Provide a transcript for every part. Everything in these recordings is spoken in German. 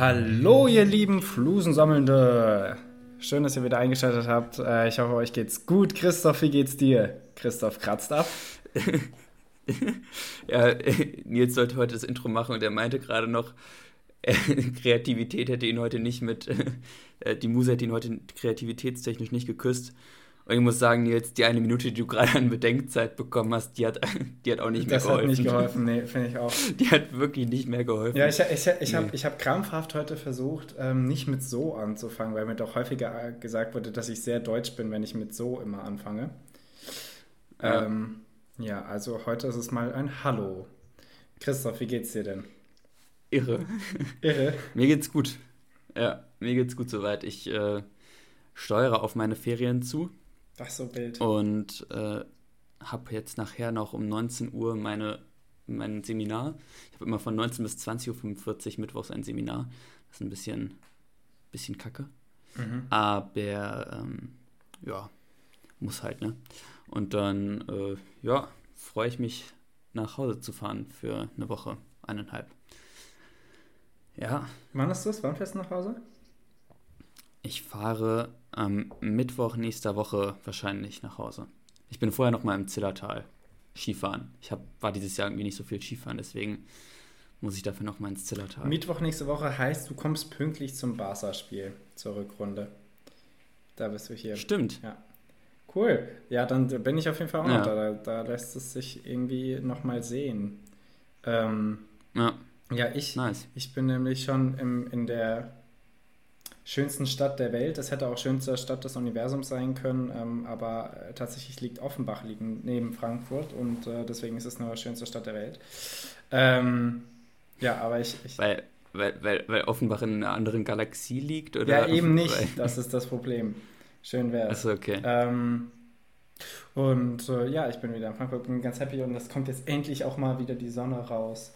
Hallo, ihr lieben Flusensammelnde. Schön, dass ihr wieder eingeschaltet habt. Äh, ich hoffe, euch geht's gut. Christoph, wie geht's dir? Christoph kratzt ab. ja, Nils sollte heute das Intro machen und er meinte gerade noch, äh, Kreativität hätte ihn heute nicht mit, äh, die Muse hätte ihn heute kreativitätstechnisch nicht geküsst. Und ich muss sagen, jetzt die eine Minute, die du gerade an Bedenkzeit bekommen hast, die hat, die hat auch nicht das mehr geholfen. Das hat nicht geholfen, nee, finde ich auch. Die hat wirklich nicht mehr geholfen. Ja, ich, ich, ich, nee. habe hab krampfhaft heute versucht, ähm, nicht mit so anzufangen, weil mir doch häufiger gesagt wurde, dass ich sehr deutsch bin, wenn ich mit so immer anfange. Ja, ähm, ja also heute ist es mal ein Hallo. Christoph, wie geht's dir denn? Irre. Irre? mir geht's gut. Ja, mir geht's gut soweit. Ich äh, steuere auf meine Ferien zu. Ach so, Bild. Und äh, habe jetzt nachher noch um 19 Uhr meine, mein Seminar. Ich habe immer von 19 bis 20.45 Uhr mittwochs ein Seminar. Das ist ein bisschen, bisschen kacke. Mhm. Aber ähm, ja, muss halt, ne? Und dann, äh, ja, freue ich mich, nach Hause zu fahren für eine Woche, eineinhalb. Ja. Wann ist das? Wann fährst du nach Hause? Ich fahre am Mittwoch nächster Woche wahrscheinlich nach Hause. Ich bin vorher noch mal im Zillertal Skifahren. Ich hab, war dieses Jahr irgendwie nicht so viel Skifahren, deswegen muss ich dafür noch mal ins Zillertal. Mittwoch nächste Woche heißt, du kommst pünktlich zum Barca-Spiel zur Rückrunde. Da bist du hier. Stimmt. Ja. Cool. Ja, dann bin ich auf jeden Fall auch ja. noch da. Da lässt es sich irgendwie noch mal sehen. Ähm, ja. Ja, ich, nice. ich bin nämlich schon im, in der schönsten Stadt der Welt. Das hätte auch schönste Stadt des Universums sein können, ähm, aber äh, tatsächlich liegt Offenbach liegen neben Frankfurt und äh, deswegen ist es nur schönste Stadt der Welt. Ähm, ja, aber ich, ich weil, weil, weil, weil Offenbach in einer anderen Galaxie liegt? Oder? Ja, eben nicht. Das ist das Problem. Schön wäre es. Achso, okay. Ähm, und äh, ja, ich bin wieder in Frankfurt, bin ganz happy und es kommt jetzt endlich auch mal wieder die Sonne raus.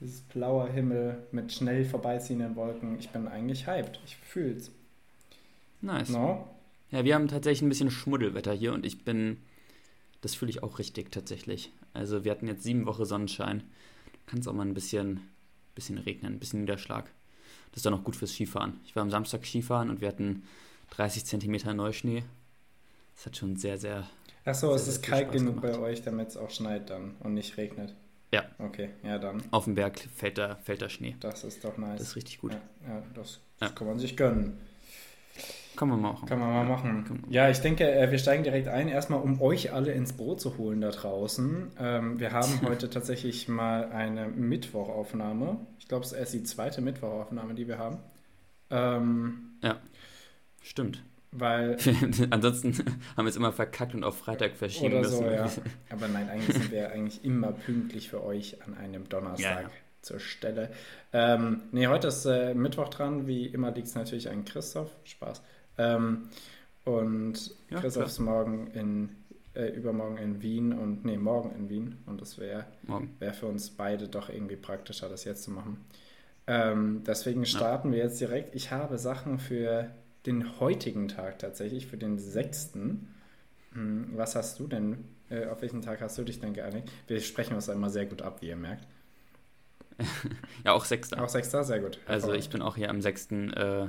Dieses blauer Himmel mit schnell vorbeiziehenden Wolken. Ich bin eigentlich hyped. Ich fühl's. Nice. No? Ja, wir haben tatsächlich ein bisschen Schmuddelwetter hier und ich bin. Das fühle ich auch richtig tatsächlich. Also wir hatten jetzt sieben Wochen Sonnenschein. Kann es auch mal ein bisschen, bisschen regnen, ein bisschen Niederschlag. Das ist dann auch gut fürs Skifahren. Ich war am Samstag Skifahren und wir hatten 30 Zentimeter Neuschnee. Das hat schon sehr, sehr. Achso, es ist kalt genug bei euch, damit es auch schneit dann und nicht regnet. Ja. Okay, ja dann. Auf dem Berg fällt da, fällt da Schnee. Das ist doch nice. Das ist richtig gut. Ja, ja das, das ja. kann man sich gönnen. Kann man machen. Kann man mal machen. Ja, ich denke, äh, wir steigen direkt ein, erstmal um euch alle ins Boot zu holen da draußen. Ähm, wir haben heute tatsächlich mal eine Mittwochaufnahme. Ich glaube, es ist erst die zweite Mittwochaufnahme, die wir haben. Ähm, ja, stimmt. Weil. Ansonsten haben wir es immer verkackt und auf Freitag verschieben oder müssen. So, ja. Aber nein, eigentlich sind wir eigentlich immer pünktlich für euch an einem Donnerstag ja, ja. zur Stelle. Ähm, nee, heute ist äh, Mittwoch dran. Wie immer liegt es natürlich an Christoph. Spaß. Ähm, und ja, Christoph ist morgen in, äh, übermorgen in Wien und, nee, morgen in Wien. Und das wäre wär für uns beide doch irgendwie praktischer, das jetzt zu machen. Ähm, deswegen starten wir jetzt direkt. Ich habe Sachen für den heutigen Tag tatsächlich, für den 6. Hm, was hast du denn, äh, auf welchen Tag hast du dich denn geeinigt? Wir sprechen uns immer sehr gut ab, wie ihr merkt. ja, auch 6. Auch 6. Sehr gut. Also ich bin auch hier am 6. Äh,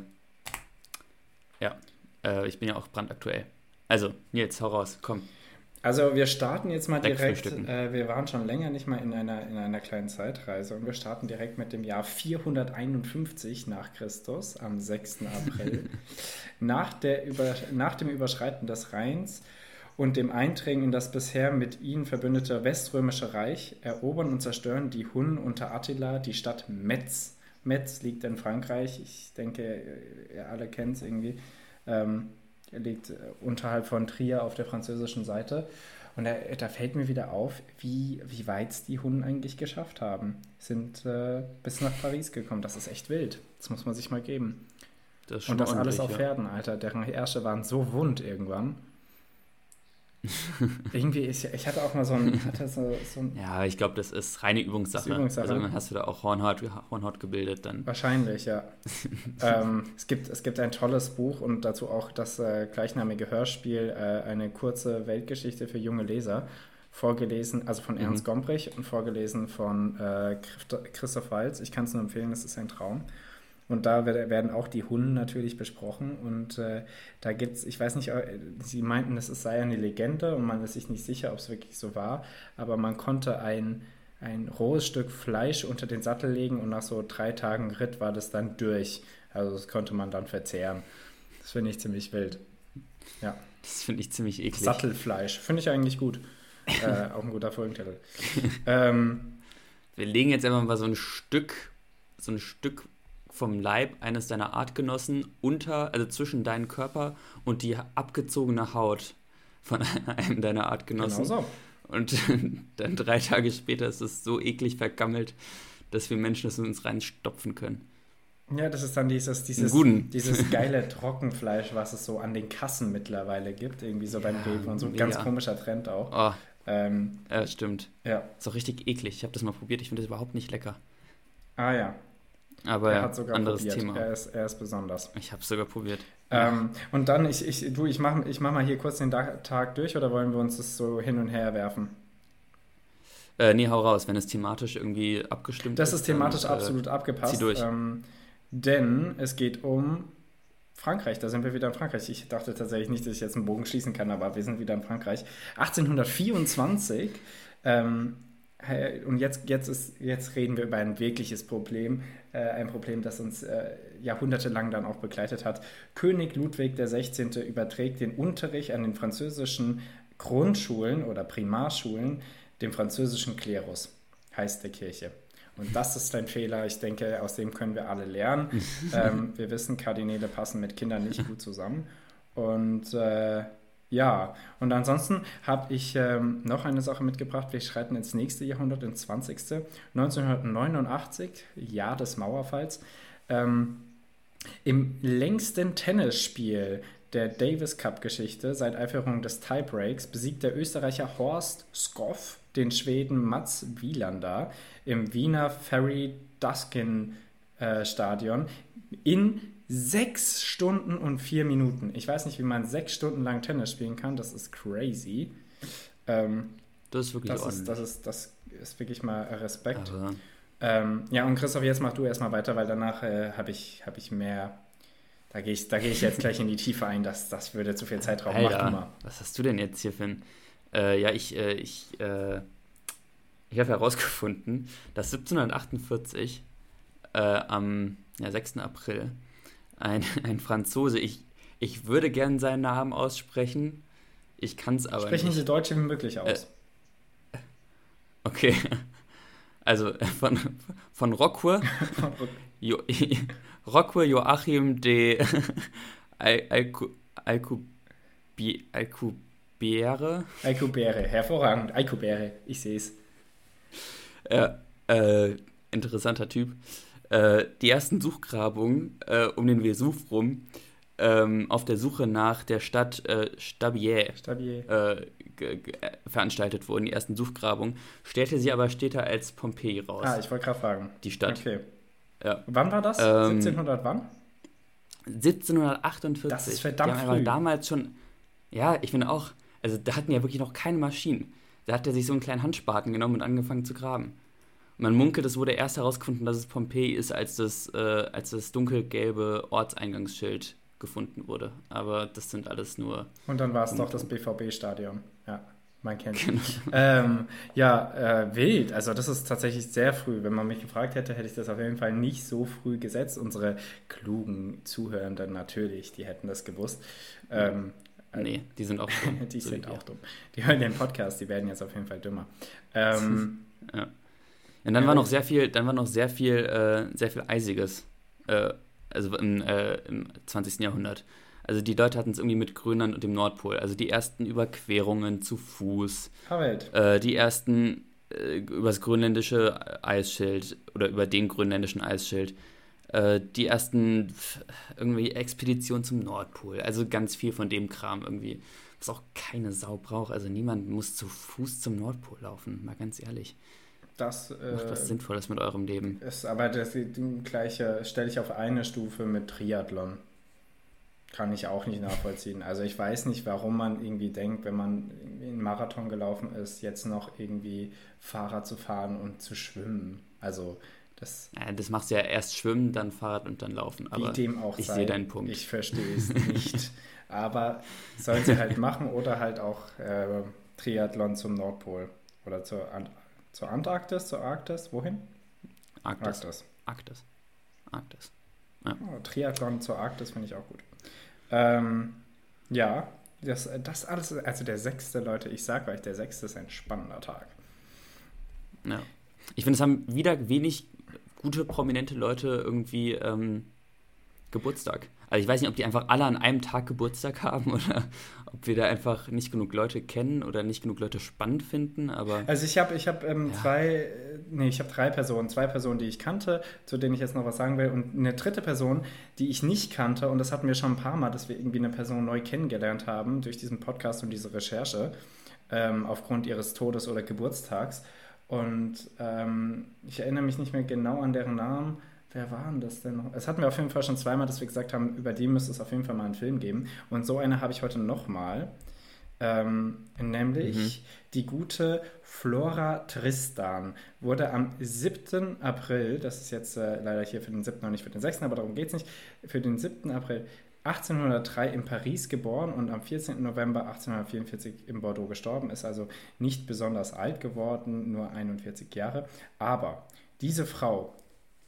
ja, äh, ich bin ja auch brandaktuell. Also, Nils, hau raus, komm. Also wir starten jetzt mal direkt, äh, wir waren schon länger nicht mal in einer, in einer kleinen Zeitreise und wir starten direkt mit dem Jahr 451 nach Christus am 6. April. nach, der Über, nach dem Überschreiten des Rheins und dem Eindringen in das bisher mit ihnen verbündete Weströmische Reich erobern und zerstören die Hunnen unter Attila die Stadt Metz. Metz liegt in Frankreich, ich denke, ihr alle kennt es irgendwie. Ähm, liegt äh, unterhalb von Trier auf der französischen Seite. Und da, da fällt mir wieder auf, wie, wie weit es die Hunden eigentlich geschafft haben. Sind äh, bis nach Paris gekommen. Das ist echt wild. Das muss man sich mal geben. Das Und das alles auf Pferden, Alter. Deren Ärsche waren so wund irgendwann. Irgendwie, ich, ich hatte auch mal so ein. So, so ein ja, ich glaube, das ist reine Übungssache. Ist Übungssache. Also, dann hast du da auch Hornhaut, Hornhaut gebildet. dann. Wahrscheinlich, ja. ähm, es, gibt, es gibt ein tolles Buch und dazu auch das äh, gleichnamige Hörspiel, äh, eine kurze Weltgeschichte für junge Leser, vorgelesen, also von Ernst mhm. Gombrich und vorgelesen von äh, Christoph Walz. Ich kann es nur empfehlen, es ist ein Traum. Und da werden auch die Hunde natürlich besprochen. Und äh, da gibt es, ich weiß nicht, äh, sie meinten, es sei eine Legende und man ist sich nicht sicher, ob es wirklich so war. Aber man konnte ein, ein rohes Stück Fleisch unter den Sattel legen und nach so drei Tagen Ritt war das dann durch. Also das konnte man dann verzehren. Das finde ich ziemlich wild. Ja. Das finde ich ziemlich eklig. Sattelfleisch. Finde ich eigentlich gut. äh, auch ein guter Folgentitel. ähm, Wir legen jetzt einfach mal so ein Stück, so ein Stück vom Leib eines deiner Artgenossen unter, also zwischen deinen Körper und die abgezogene Haut von einem deiner Artgenossen. Genau so. Und dann drei Tage später ist es so eklig vergammelt, dass wir Menschen es uns reinstopfen können. Ja, das ist dann dieses, dieses, dieses geile Trockenfleisch, was es so an den Kassen mittlerweile gibt, irgendwie so beim ja, Rewe und so ein ganz komischer Trend auch. Oh. Ähm, ja, stimmt. Ja. Ist auch richtig eklig. Ich habe das mal probiert, ich finde das überhaupt nicht lecker. Ah ja, aber er hat sogar anderes probiert. Thema. Er ist, er ist besonders. Ich habe es sogar probiert. Ähm, und dann, ich, ich, du, ich mache ich mach mal hier kurz den Tag durch oder wollen wir uns das so hin und her werfen? Äh, nee, hau raus, wenn es thematisch irgendwie abgestimmt das ist. Das ist thematisch dann, äh, absolut äh, abgepasst. Zieh durch. Ähm, denn es geht um Frankreich, da sind wir wieder in Frankreich. Ich dachte tatsächlich nicht, dass ich jetzt einen Bogen schließen kann, aber wir sind wieder in Frankreich. 1824 ähm, und jetzt, jetzt, ist, jetzt reden wir über ein wirkliches Problem, äh, ein Problem, das uns äh, jahrhundertelang dann auch begleitet hat. König Ludwig XVI. überträgt den Unterricht an den französischen Grundschulen oder Primarschulen dem französischen Klerus, heißt der Kirche. Und das ist ein Fehler. Ich denke, aus dem können wir alle lernen. ähm, wir wissen, Kardinäle passen mit Kindern nicht gut zusammen. Und äh, ja, und ansonsten habe ich ähm, noch eine Sache mitgebracht. Wir schreiten ins nächste Jahrhundert, ins 20. 1989, Jahr des Mauerfalls. Ähm, Im längsten Tennisspiel der Davis Cup-Geschichte seit Einführung des Tiebreaks besiegt der Österreicher Horst Skoff den Schweden Mats Wielander im Wiener Ferry Duskin äh, Stadion in Sechs Stunden und vier Minuten. Ich weiß nicht, wie man sechs Stunden lang Tennis spielen kann. Das ist crazy. Ähm, das ist wirklich das ist, das ist, das ist wirklich mal Respekt. Ähm, ja, und Christoph, jetzt mach du erstmal weiter, weil danach äh, habe ich, hab ich mehr. Da gehe ich, geh ich jetzt gleich in die Tiefe ein. Das, das würde zu viel Zeit rauben. Mach du mal. Was hast du denn jetzt hier für ein. Äh, ja, ich, äh, ich, äh, ich habe herausgefunden, dass 1748 äh, am ja, 6. April ein, ein Franzose. Ich, ich würde gern seinen Namen aussprechen. Ich kann es aber Sprechen nicht. Sie Deutsch wie möglich aus. Äh, okay. Also von, von Rockwur, jo, Rockwur Joachim de Alcubere. Alcubere, hervorragend. Alcubere, ich sehe es. Ja, äh, interessanter Typ äh, die ersten Suchgrabungen äh, um den Vesuv rum ähm, auf der Suche nach der Stadt äh, Stabier, Stabier. Äh, veranstaltet wurden, die ersten Suchgrabungen, stellte sie aber später als Pompeji raus. Ah, ich wollte gerade fragen. Die Stadt. Okay. Ja. Wann war das? Ähm, 1700 wann? 1748. Das ist verdammt die haben früh. damals schon, ja, ich finde auch, also da hatten ja wirklich noch keine Maschinen. Da hat er sich so einen kleinen Handspaten genommen und angefangen zu graben. Man munkelt, es wurde erst herausgefunden, dass es Pompeji ist, als das, äh, als das dunkelgelbe Ortseingangsschild gefunden wurde. Aber das sind alles nur. Und dann war es doch das BVB-Stadion. Ja, man kennt es. Genau. Ähm, ja, äh, wild. Also, das ist tatsächlich sehr früh. Wenn man mich gefragt hätte, hätte ich das auf jeden Fall nicht so früh gesetzt. Unsere klugen Zuhörenden natürlich, die hätten das gewusst. Ähm, nee, die sind auch dumm. die so sind auch dumm. Die hören den Podcast, die werden jetzt auf jeden Fall dümmer. Ähm, ja. Und dann war noch sehr viel, dann war noch sehr viel, äh, sehr viel Eisiges. Äh, also im, äh, im 20. Jahrhundert. Also die Leute hatten es irgendwie mit Grönland und dem Nordpol. Also die ersten Überquerungen zu Fuß. Äh, die ersten äh, übers grönländische Eisschild oder über den grönländischen Eisschild. Äh, die ersten irgendwie Expeditionen zum Nordpol. Also ganz viel von dem Kram irgendwie. Was auch keine Sau braucht. Also niemand muss zu Fuß zum Nordpol laufen, mal ganz ehrlich. Das, äh, Macht was Sinnvolles mit eurem Leben. Ist aber das gleiche stelle ich auf eine Stufe mit Triathlon. Kann ich auch nicht nachvollziehen. Also ich weiß nicht, warum man irgendwie denkt, wenn man in Marathon gelaufen ist, jetzt noch irgendwie Fahrrad zu fahren und zu schwimmen. Also Das, ja, das machst du ja erst schwimmen, dann Fahrrad und dann laufen. Aber wie dem auch ich sehe deinen Punkt. Ich verstehe es nicht. aber sollen sie halt machen oder halt auch äh, Triathlon zum Nordpol oder zur, Ant zur Antarktis, zur Arktis, wohin? Arktis. Arktis. Arktis. Arktis. Ja. Oh, Triathlon zur Arktis finde ich auch gut. Ähm, ja, das, das alles, also der sechste, Leute, ich sage euch, der sechste ist ein spannender Tag. Ja. Ich finde, es haben wieder wenig gute, prominente Leute irgendwie ähm, Geburtstag. Also ich weiß nicht, ob die einfach alle an einem Tag Geburtstag haben oder ob wir da einfach nicht genug Leute kennen oder nicht genug Leute spannend finden, aber... Also ich habe ich hab, ähm, ja. zwei, nee, ich habe drei Personen. Zwei Personen, die ich kannte, zu denen ich jetzt noch was sagen will und eine dritte Person, die ich nicht kannte und das hatten wir schon ein paar Mal, dass wir irgendwie eine Person neu kennengelernt haben durch diesen Podcast und diese Recherche ähm, aufgrund ihres Todes oder Geburtstags und ähm, ich erinnere mich nicht mehr genau an deren Namen, Wer war denn das denn noch? Es hatten wir auf jeden Fall schon zweimal, dass wir gesagt haben, über die müsste es auf jeden Fall mal einen Film geben. Und so eine habe ich heute nochmal. Ähm, nämlich mhm. die gute Flora Tristan wurde am 7. April, das ist jetzt äh, leider hier für den 7. und nicht für den 6., aber darum geht es nicht, für den 7. April 1803 in Paris geboren und am 14. November 1844 in Bordeaux gestorben, ist also nicht besonders alt geworden, nur 41 Jahre. Aber diese Frau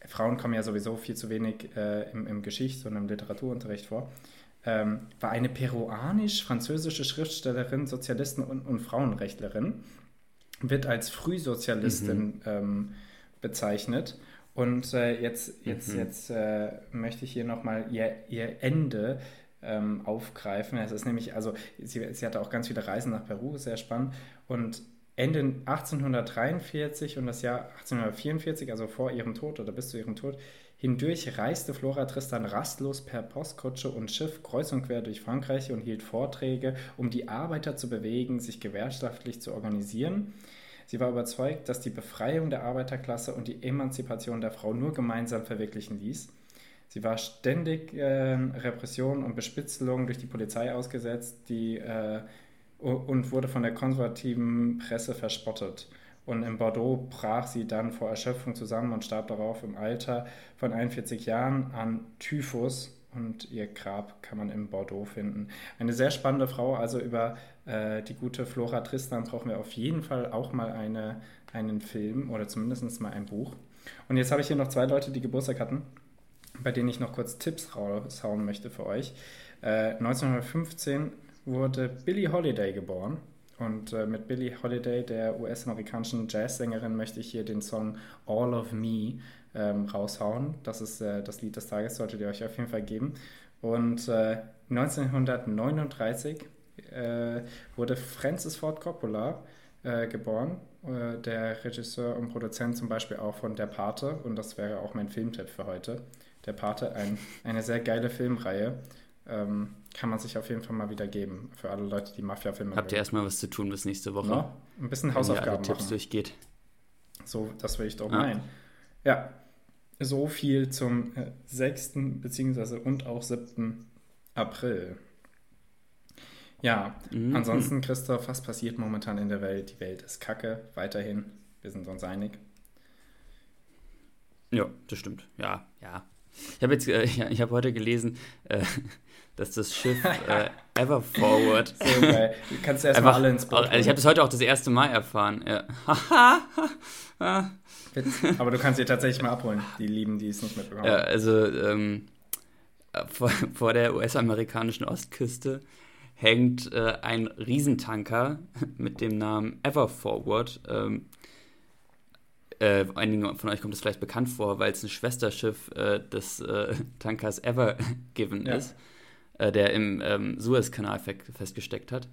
Frauen kommen ja sowieso viel zu wenig äh, im, im Geschichts- und im Literaturunterricht vor, ähm, war eine peruanisch-französische Schriftstellerin, Sozialistin und, und, Frauenrechtlerin, wird als Frühsozialistin mhm. ähm, bezeichnet. Und äh, jetzt, jetzt, mhm. jetzt äh, möchte ich hier nochmal ihr, ihr Ende ähm, aufgreifen. Es ist nämlich, also sie, sie hatte auch ganz viele Reisen nach Peru, sehr spannend. Und Ende 1843 und das Jahr 1844, also vor ihrem Tod oder bis zu ihrem Tod, hindurch reiste Flora Tristan rastlos per Postkutsche und Schiff kreuz und quer durch Frankreich und hielt Vorträge, um die Arbeiter zu bewegen, sich gewerkschaftlich zu organisieren. Sie war überzeugt, dass die Befreiung der Arbeiterklasse und die Emanzipation der Frau nur gemeinsam verwirklichen ließ. Sie war ständig äh, Repression und Bespitzelung durch die Polizei ausgesetzt, die äh, und wurde von der konservativen Presse verspottet. Und in Bordeaux brach sie dann vor Erschöpfung zusammen und starb darauf im Alter von 41 Jahren an Typhus. Und ihr Grab kann man in Bordeaux finden. Eine sehr spannende Frau. Also über äh, die gute Flora Tristan brauchen wir auf jeden Fall auch mal eine, einen Film oder zumindest mal ein Buch. Und jetzt habe ich hier noch zwei Leute, die Geburtstag hatten, bei denen ich noch kurz Tipps raushauen möchte für euch. Äh, 1915 wurde Billie Holiday geboren. Und äh, mit Billie Holiday, der US-amerikanischen Jazzsängerin, möchte ich hier den Song All of Me ähm, raushauen. Das ist äh, das Lied des Tages, solltet ihr euch auf jeden Fall geben. Und äh, 1939 äh, wurde Francis Ford Coppola äh, geboren, äh, der Regisseur und Produzent zum Beispiel auch von Der Pate. Und das wäre auch mein Filmtipp für heute. Der Pate, ein, eine sehr geile Filmreihe. Ähm, kann man sich auf jeden Fall mal wieder geben für alle Leute, die Mafia-Filme Habt ihr erstmal was zu tun bis nächste Woche? No? Ein bisschen Hausaufgaben alle Tipps durchgeht. So, das will ich doch ah. meinen. Ja, so viel zum 6. Äh, beziehungsweise und auch 7. April. Ja, mhm. ansonsten, Christoph, was passiert momentan in der Welt? Die Welt ist kacke, weiterhin. Wir sind uns einig. Ja, das stimmt. Ja, ja. Ich habe jetzt, äh, ich habe heute gelesen, äh, dass das Schiff äh, Everforward. So geil. Du kannst erstmal alle ins Boot. Also ich habe das heute auch das erste Mal erfahren. Ja. Aber du kannst sie tatsächlich mal abholen, die Lieben, die es nicht mitbekommen Ja, also ähm, vor, vor, der US-amerikanischen Ostküste hängt äh, ein Riesentanker mit dem Namen Everforward. Ähm, äh, einigen von euch kommt das vielleicht bekannt vor, weil es ein Schwesterschiff äh, des äh, Tankers Ever Given ja. ist äh, der im ähm, Suezkanal festgesteckt hat,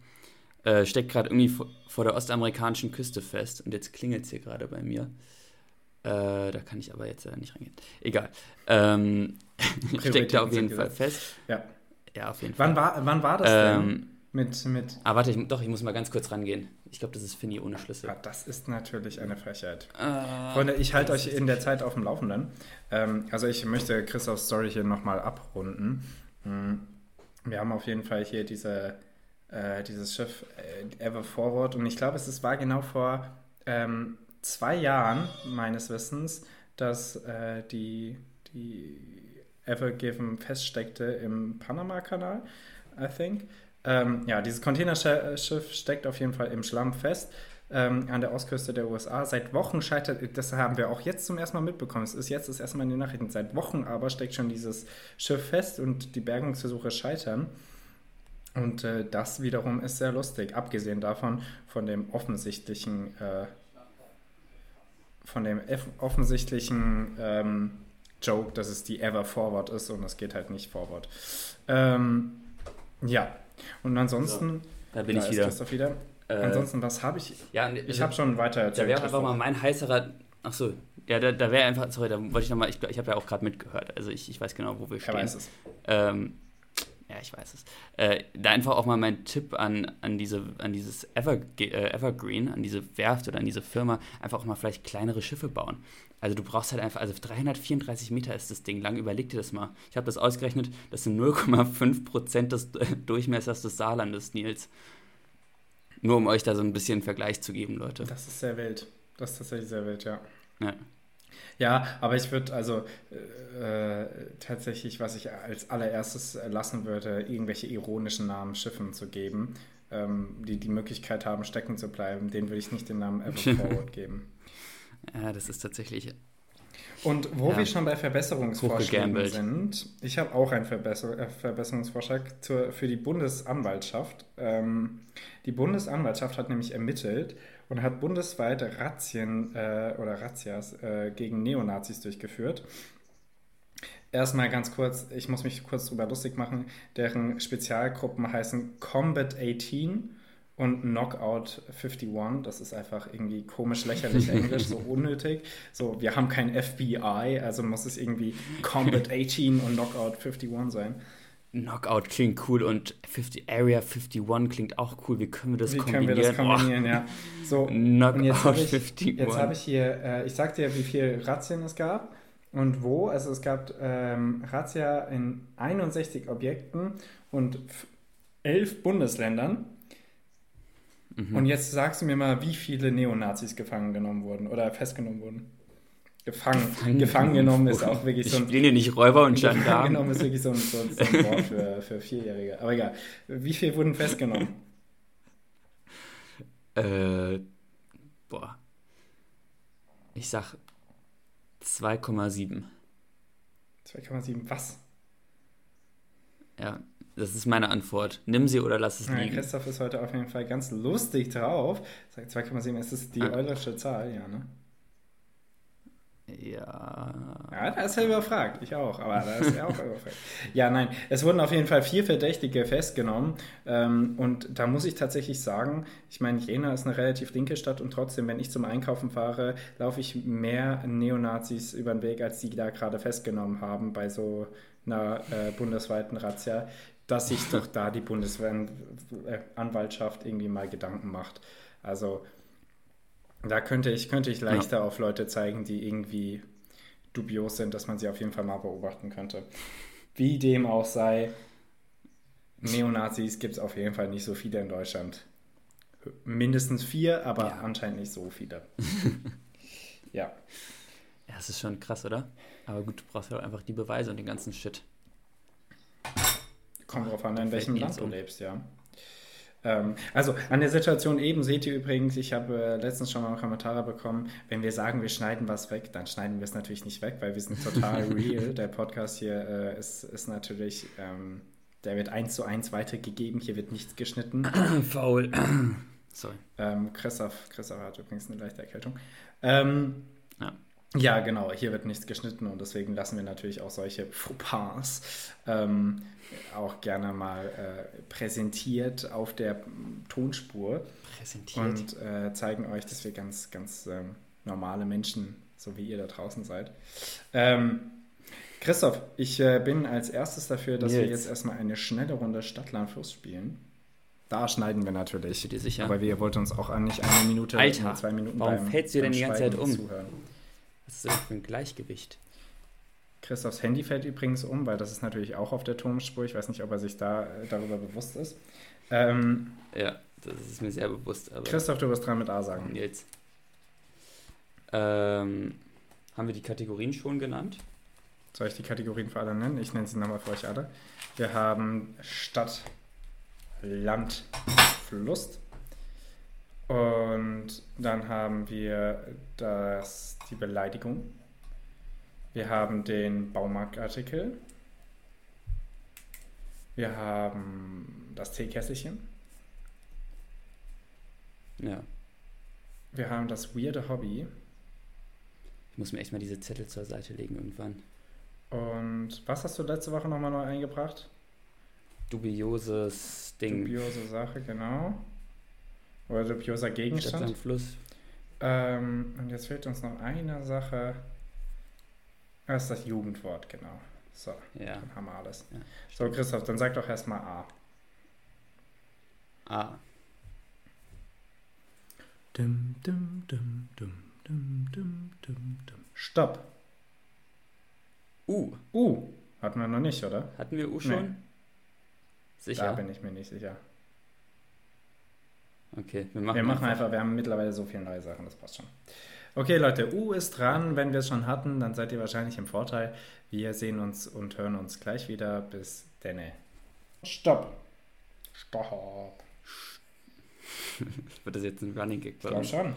äh, steckt gerade irgendwie vor, vor, der ostamerikanischen Küste fest. Und jetzt klingelt es hier gerade bei mir. Äh, da kann ich aber jetzt äh, nicht reingehen. Egal. Ähm, steckt da auf jeden Fall fest. Ja. Ja, auf jeden wann Fall. War, wann war das ähm, denn? Mit, mit ah, warte, ich, doch, ich muss mal ganz kurz rangehen. Ich glaube, das ist Finny ohne Schlüssel. Ah, das ist natürlich eine Frechheit. Ah, Freunde, ich halte euch in der Zeit auf dem Laufenden. Ähm, also ich möchte Christophs Story hier nochmal abrunden. Mhm wir haben auf jeden Fall hier diese, äh, dieses Schiff äh, Ever Forward und ich glaube, es war genau vor ähm, zwei Jahren meines Wissens, dass äh, die, die Ever Given feststeckte im Panama-Kanal, I think. Ähm, ja, dieses Containerschiff steckt auf jeden Fall im Schlamm fest ähm, an der Ostküste der USA. Seit Wochen scheitert, das haben wir auch jetzt zum ersten Mal mitbekommen. Es ist jetzt das erste Mal in den Nachrichten. Seit Wochen aber steckt schon dieses Schiff fest und die Bergungsversuche scheitern. Und äh, das wiederum ist sehr lustig, abgesehen davon von dem offensichtlichen, äh, von dem offensichtlichen ähm, Joke, dass es die Ever Forward ist und es geht halt nicht forward. Ähm, ja, und ansonsten. So, da bin da ich wieder. Christoph wieder. Äh, ansonsten, was habe ich? Ja, ich habe schon weiter erzählt. Da wäre einfach mal mein heißerer. Ach so, ja, da, da wäre einfach. Sorry, da wollte ich nochmal. Ich, ich habe ja auch gerade mitgehört. Also ich, ich weiß genau, wo wir stehen. Er weiß es. Ähm, ja, ich weiß es. Äh, da einfach auch mal mein Tipp an, an, diese, an dieses Ever, äh, Evergreen, an diese Werft oder an diese Firma, einfach auch mal vielleicht kleinere Schiffe bauen. Also du brauchst halt einfach, also 334 Meter ist das Ding lang, überleg dir das mal. Ich habe das ausgerechnet, das sind 0,5 Prozent des Durchmessers des Saarlandes, Nils. Nur um euch da so ein bisschen Vergleich zu geben, Leute. Das ist sehr wild. Das ist tatsächlich sehr wild, ja. Ja. Ja, aber ich würde also äh, tatsächlich, was ich als allererstes lassen würde, irgendwelche ironischen Namen Schiffen zu geben, ähm, die die Möglichkeit haben, stecken zu bleiben, denen würde ich nicht den Namen Ever Forward geben. Ja, das ist tatsächlich. Und wo ja, wir schon bei Verbesserungsvorschlägen sind, ich habe auch einen Verbesser äh, Verbesserungsvorschlag zur, für die Bundesanwaltschaft. Ähm, die Bundesanwaltschaft hat nämlich ermittelt und hat bundesweit Razzien äh, oder Razzias äh, gegen Neonazis durchgeführt. Erstmal ganz kurz, ich muss mich kurz drüber lustig machen, deren Spezialgruppen heißen Combat 18 und Knockout 51. Das ist einfach irgendwie komisch lächerlich Englisch, so unnötig. So, wir haben kein FBI, also muss es irgendwie Combat 18 und Knockout 51 sein. Knockout klingt cool und 50, Area 51 klingt auch cool. Wie können wir das wie kombinieren? Wie können wir das kombinieren, oh. ja. So, Knockout jetzt habe ich, 51. Jetzt habe ich hier, äh, ich sag dir, wie viele Razzien es gab und wo. Also es gab ähm, Razzia in 61 Objekten und elf Bundesländern. Mhm. Und jetzt sagst du mir mal, wie viele Neonazis gefangen genommen wurden oder festgenommen wurden. Gefangen, gefangen, gefangen genommen ist auch wirklich so ein. Ich spiele nicht Räuber und Gendarmen. Gefangen genommen ist wirklich so ein, so, so ein Wort für, für Vierjährige. Aber egal. Wie viele wurden festgenommen? Äh, boah. Ich sag 2,7. 2,7 was? Ja, das ist meine Antwort. Nimm sie oder lass es ja, liegen. Christoph ist heute auf jeden Fall ganz lustig drauf. Sagt 2,7, ist es die ah. eulersche Zahl, ja, ne? Ja. Ja, da ist er überfragt. Ich auch, aber da ist er auch überfragt. Ja, nein, es wurden auf jeden Fall vier Verdächtige festgenommen. Ähm, und da muss ich tatsächlich sagen, ich meine, Jena ist eine relativ linke Stadt und trotzdem, wenn ich zum Einkaufen fahre, laufe ich mehr Neonazis über den Weg, als die da gerade festgenommen haben bei so einer äh, bundesweiten Razzia, dass sich doch da die Bundesanwaltschaft irgendwie mal Gedanken macht. Also da könnte ich, könnte ich leichter ja. auf Leute zeigen, die irgendwie dubios sind, dass man sie auf jeden Fall mal beobachten könnte. Wie dem auch sei, Neonazis gibt es auf jeden Fall nicht so viele in Deutschland. Mindestens vier, aber ja. anscheinend nicht so viele. ja. Ja, das ist schon krass, oder? Aber gut, du brauchst ja einfach die Beweise und den ganzen Shit. Kommt drauf an, in welchem Land du lebst, ja. Ähm, also an der Situation eben seht ihr übrigens, ich habe äh, letztens schon mal Kommentare bekommen, wenn wir sagen, wir schneiden was weg, dann schneiden wir es natürlich nicht weg, weil wir sind total real. Der Podcast hier äh, ist, ist natürlich, ähm, der wird eins zu eins weitergegeben, hier wird nichts geschnitten. Faul. Sorry. Ähm, Christoph, Christoph hat übrigens eine leichte Erkältung. Ähm, ja. Ja, genau, hier wird nichts geschnitten und deswegen lassen wir natürlich auch solche Fauxpas ähm, auch gerne mal äh, präsentiert auf der Tonspur. Präsentiert. Und äh, zeigen euch, dass wir ganz, ganz ähm, normale Menschen, so wie ihr da draußen seid. Ähm, Christoph, ich äh, bin als erstes dafür, dass jetzt. wir jetzt erstmal eine schnelle Runde Stadtland Fluss spielen. Da schneiden wir natürlich. Bist du dir sicher? Aber wir wollten uns auch nicht eine Minute, Alter, zwei Minuten warum fällst du denn die ganze Zeit um? Zuhören. Was ist das für ein Gleichgewicht? Christophs Handy fällt übrigens um, weil das ist natürlich auch auf der Turmspur. Ich weiß nicht, ob er sich da äh, darüber bewusst ist. Ähm, ja, das ist mir sehr bewusst. Christoph, du wirst dran mit A sagen. Jetzt. Ähm, Haben wir die Kategorien schon genannt? Soll ich die Kategorien für alle nennen? Ich nenne sie nochmal für euch alle. Wir haben Stadt, Land, Fluss. Und dann haben wir das, die Beleidigung. Wir haben den Baumarktartikel. Wir haben das Teekesselchen. Ja. Wir haben das weirde Hobby. Ich muss mir echt mal diese Zettel zur Seite legen irgendwann. Und was hast du letzte Woche nochmal neu eingebracht? Dubioses Ding. Dubiose Sache, genau. Oder dubioser Gegenstand. Stadt, Fluss. Ähm, und jetzt fehlt uns noch eine Sache. Das ist das Jugendwort, genau. So, ja. dann haben wir alles. Ja. So, Christoph, dann sag doch erstmal A. A. Dum, dum, dum, dum, dum, dum, dum, dum. Stopp. U. U. Hatten wir noch nicht, oder? Hatten wir U schon? Nee. Sicher? Da bin ich mir nicht sicher. Okay, wir machen, wir machen einfach. einfach, wir haben mittlerweile so viele neue Sachen, das passt schon. Okay, Leute, U ist dran. Wenn wir es schon hatten, dann seid ihr wahrscheinlich im Vorteil. Wir sehen uns und hören uns gleich wieder. Bis denne. Stopp. Stopp. Wird das jetzt ein Running Gag? Ich glaube schon.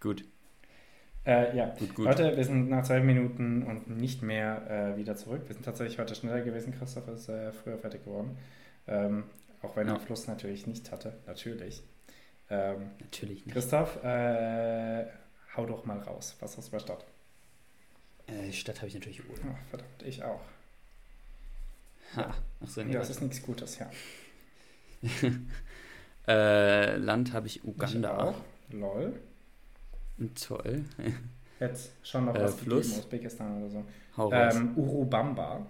Gut. Äh, ja, gut, gut. Leute, wir sind nach zwei Minuten und nicht mehr äh, wieder zurück. Wir sind tatsächlich heute schneller gewesen. Christoph ist äh, früher fertig geworden. Ähm, auch wenn er Fluss natürlich nicht hatte. Natürlich. Ähm, natürlich nicht. Christoph, äh, hau doch mal raus. Was hast du bei Stadt? Äh, Stadt habe ich natürlich Uhr. Ach, verdammt, ich auch. Ha. Ach so, nee, ja, das ist nichts Gutes, ja. äh, Land habe ich Uganda. Ich auch. Lol. Toll. Jetzt schon noch äh, was Fluss. gegeben, Usbekistan oder so. Hau ähm, Urubamba.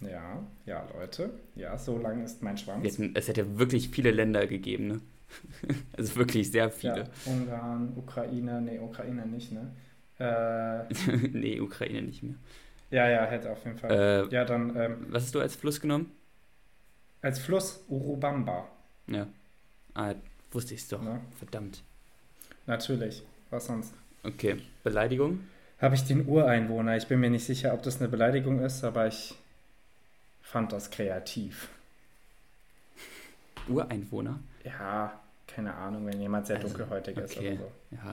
Ja, ja, Leute. Ja, so lang ist mein Schwanz. Hätten, es hätte wirklich viele Länder gegeben, ne? also wirklich sehr viele. Ja, Ungarn, Ukraine, nee, Ukraine nicht, ne? Äh, nee, Ukraine nicht mehr. Ja, ja, hätte auf jeden Fall. Äh, ja, dann. Ähm, was hast du als Fluss genommen? Als Fluss Urubamba. Ja. Ah, wusste ich es doch. Ja. Verdammt. Natürlich. Was sonst? Okay. Beleidigung? Habe ich den Ureinwohner. Ich bin mir nicht sicher, ob das eine Beleidigung ist, aber ich fand das kreativ. Ureinwohner? Ja, keine Ahnung, wenn jemand sehr also, dunkelhäutig okay. ist oder so.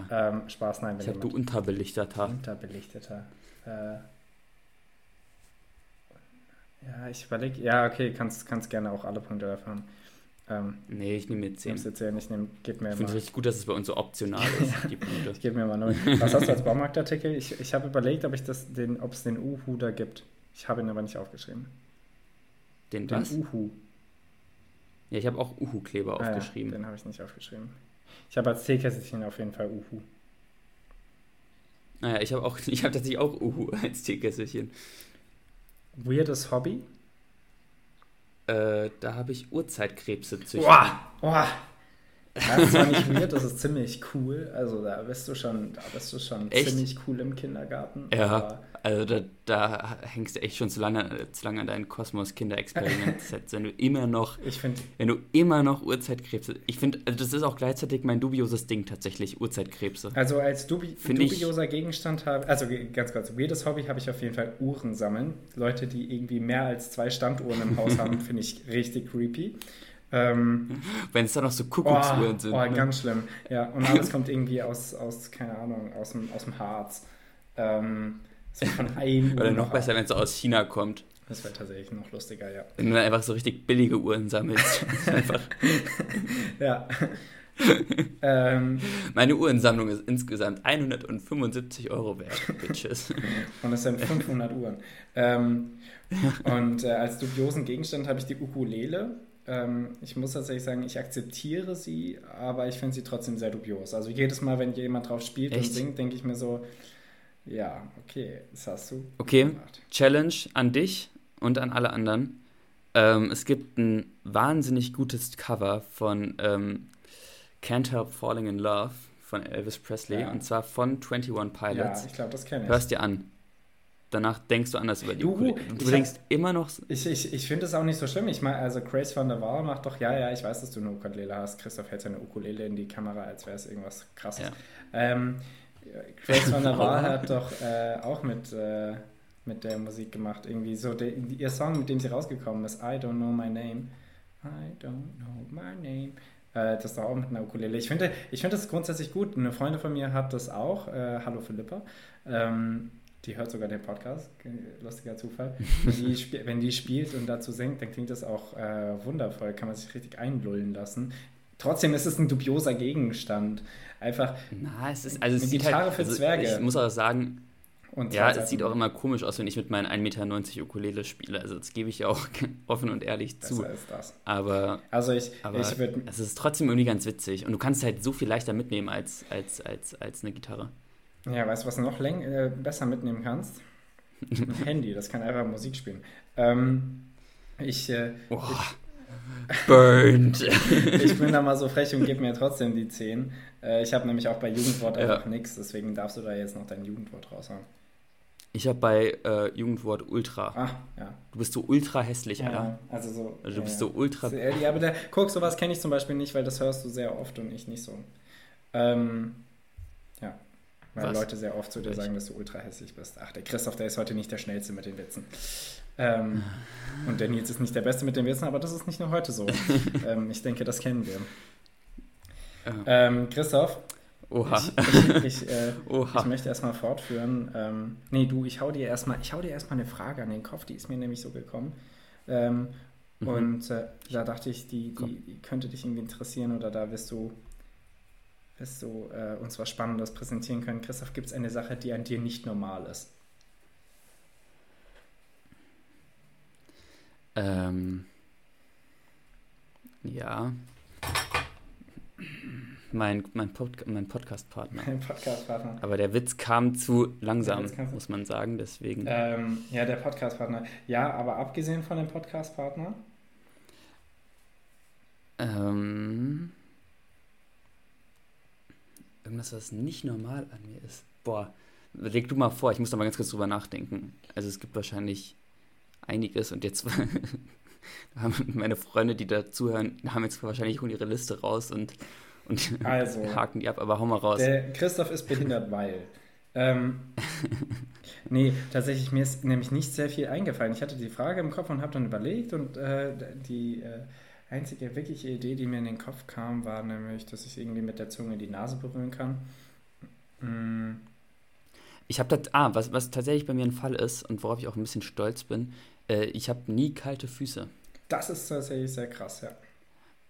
Ja. Ähm, Spaß, nein. Wenn ich habe du unterbelichteter. Unterbelichteter. Äh, ja, ich überlege. Ja, okay, kannst, kannst gerne auch alle Punkte erfahren. Ähm, nee, ich nehme mir 10. Ich nehme ich nehm, gib mir Ich finde es richtig gut, dass es bei uns so optional ist, die Punkte. ich gebe mir mal 0. Was hast du als Baumarktartikel? Ich, ich habe überlegt, ob, das den, es den Uhu da gibt. Ich habe ihn aber nicht aufgeschrieben. Den, den was? Uhu. Ja, ich habe auch Uhu-Kleber ah, aufgeschrieben. Ja, den habe ich nicht aufgeschrieben. Ich habe als Teekesselchen auf jeden Fall Uhu. Naja, ich habe auch, ich habe tatsächlich auch Uhu als Teekesselchen. Weirdes Hobby? Äh, da habe ich Urzeitkrebse züchten. Boah, boah. Das ist zwar nicht weird, das ist ziemlich cool. Also da bist du schon, da bist du schon Echt? ziemlich cool im Kindergarten. Ja, also da, da, hängst du echt schon zu lange, zu lange an deinen Kosmos-Kinderexperiment. wenn du immer noch, ich find, wenn du immer noch Urzeitkrebse, ich finde, also das ist auch gleichzeitig mein dubioses Ding tatsächlich, Urzeitkrebse. Also als dubi dubioser Gegenstand habe, also ganz kurz, weirdes Hobby habe ich auf jeden Fall Uhren sammeln. Leute, die irgendwie mehr als zwei Standuhren im Haus haben, finde ich richtig creepy. Ähm, Wenn es da noch so Kuckucksuhren oh, sind. Oh, ne? ganz schlimm. Ja, und alles kommt irgendwie aus, aus keine Ahnung, aus dem, aus dem Harz. Ähm, so von einem Oder noch besser, wenn es aus China kommt. Das wäre tatsächlich noch lustiger, ja. Wenn du dann einfach so richtig billige Uhren sammelst. einfach. ja. ähm, Meine Uhrensammlung ist insgesamt 175 Euro wert, Bitches. und es sind 500 Uhren. Ähm, und äh, als dubiosen Gegenstand habe ich die Ukulele. Ähm, ich muss tatsächlich sagen, ich akzeptiere sie, aber ich finde sie trotzdem sehr dubios. Also jedes Mal, wenn jemand drauf spielt Echt? und singt, denke ich mir so, ja, okay, das hast du. Okay, gemacht. Challenge an dich und an alle anderen. Ähm, es gibt ein wahnsinnig gutes Cover von ähm, Can't Help Falling in Love von Elvis Presley Ja. und zwar von 21 Ja, Pilots. ich glaube, das kenne ich. Hörst dir an. Danach denkst du anders über die Juhu. Du denkst immer noch. Ich, ich, ich finde es auch nicht so schlimm. Ich meine, also Grace van der Waal macht doch, ja, ja, ich weiß, dass du eine Ukulele hast. Christoph hält seine Ukulele in die Kamera, als wäre es irgendwas krasses. Ja. Ähm, Grace Van der Waal hat doch äh, auch mit, äh, mit der Musik gemacht. Irgendwie so, der, ihr Song, mit dem sie rausgekommen ist, I Don't Know My Name. I Don't Know My Name. Äh, das war auch mit einer Ukulele. Ich finde ich find das grundsätzlich gut. Eine Freundin von mir hat das auch. Äh, Hallo Philippa. Ähm, die hört sogar den Podcast, lustiger Zufall. Wenn die, wenn die spielt und dazu singt, dann klingt das auch äh, wundervoll, kann man sich richtig einlullen lassen. Trotzdem ist es ein dubioser Gegenstand. Einfach. Na, es ist also es Gitarre halt, für also Zwerge. Ich muss auch sagen, ja, es sieht auch immer komisch aus, wenn ich mit meinen 1,90 Meter Ukulele spiele. Also das gebe ich auch offen und ehrlich zu. Besser ist das. Aber, also ich, aber ich würd, es ist trotzdem irgendwie ganz witzig. Und du kannst es halt so viel leichter mitnehmen als, als, als, als eine Gitarre. Ja, weißt du, was du noch läng äh, besser mitnehmen kannst? Ein Handy, das kann einfach Musik spielen. Ähm, ich, äh, oh, ich, Burned. ich bin da mal so frech und gebe mir trotzdem die 10. Äh, ich habe nämlich auch bei Jugendwort einfach ja. nichts, deswegen darfst du da jetzt noch dein Jugendwort raushauen. Ich habe bei äh, Jugendwort Ultra. Ah, ja. Du bist so ultra hässlich, ja, Alter. Also so. Also du bist so ultra. Ja, aber der, guck, sowas kenne ich zum Beispiel nicht, weil das hörst du sehr oft und ich nicht so. Ähm, ja. Weil Was? Leute sehr oft zu dir sagen, dass du ultra hässlich bist. Ach, der Christoph, der ist heute nicht der Schnellste mit den Witzen. Ähm, und der Nils ist nicht der Beste mit den Witzen, aber das ist nicht nur heute so. ähm, ich denke, das kennen wir. Ähm, Christoph, Oha. Ich, ich, äh, Oha. ich möchte erstmal fortführen. Ähm, nee, du, ich hau dir erstmal, ich hau dir erstmal eine Frage an den Kopf, die ist mir nämlich so gekommen. Ähm, mhm. Und äh, da dachte ich, die, die, die, könnte dich irgendwie interessieren oder da wirst du, wirst du äh, uns was Spannendes präsentieren können. Christoph, gibt es eine Sache, die an dir nicht normal ist? Ähm, ja mein, mein, Pod, mein Podcast-Partner. Mein Podcast-Partner. Aber der Witz kam zu langsam, muss man sagen, deswegen. Ähm, ja, der Podcast-Partner. Ja, aber abgesehen von dem Podcast-Partner? Ähm, irgendwas, was nicht normal an mir ist. Boah, leg du mal vor, ich muss da mal ganz kurz drüber nachdenken. Also es gibt wahrscheinlich einiges und jetzt haben meine Freunde, die da zuhören, haben jetzt wahrscheinlich schon ihre Liste raus und und also, haken die ab, aber hau mal raus. Der Christoph ist behindert, weil. Ähm, nee, tatsächlich, mir ist nämlich nicht sehr viel eingefallen. Ich hatte die Frage im Kopf und habe dann überlegt und äh, die äh, einzige wirkliche Idee, die mir in den Kopf kam, war nämlich, dass ich irgendwie mit der Zunge die Nase berühren kann. Mm. Ich habe das, ah, was, was tatsächlich bei mir ein Fall ist und worauf ich auch ein bisschen stolz bin, äh, ich habe nie kalte Füße. Das ist tatsächlich sehr krass, ja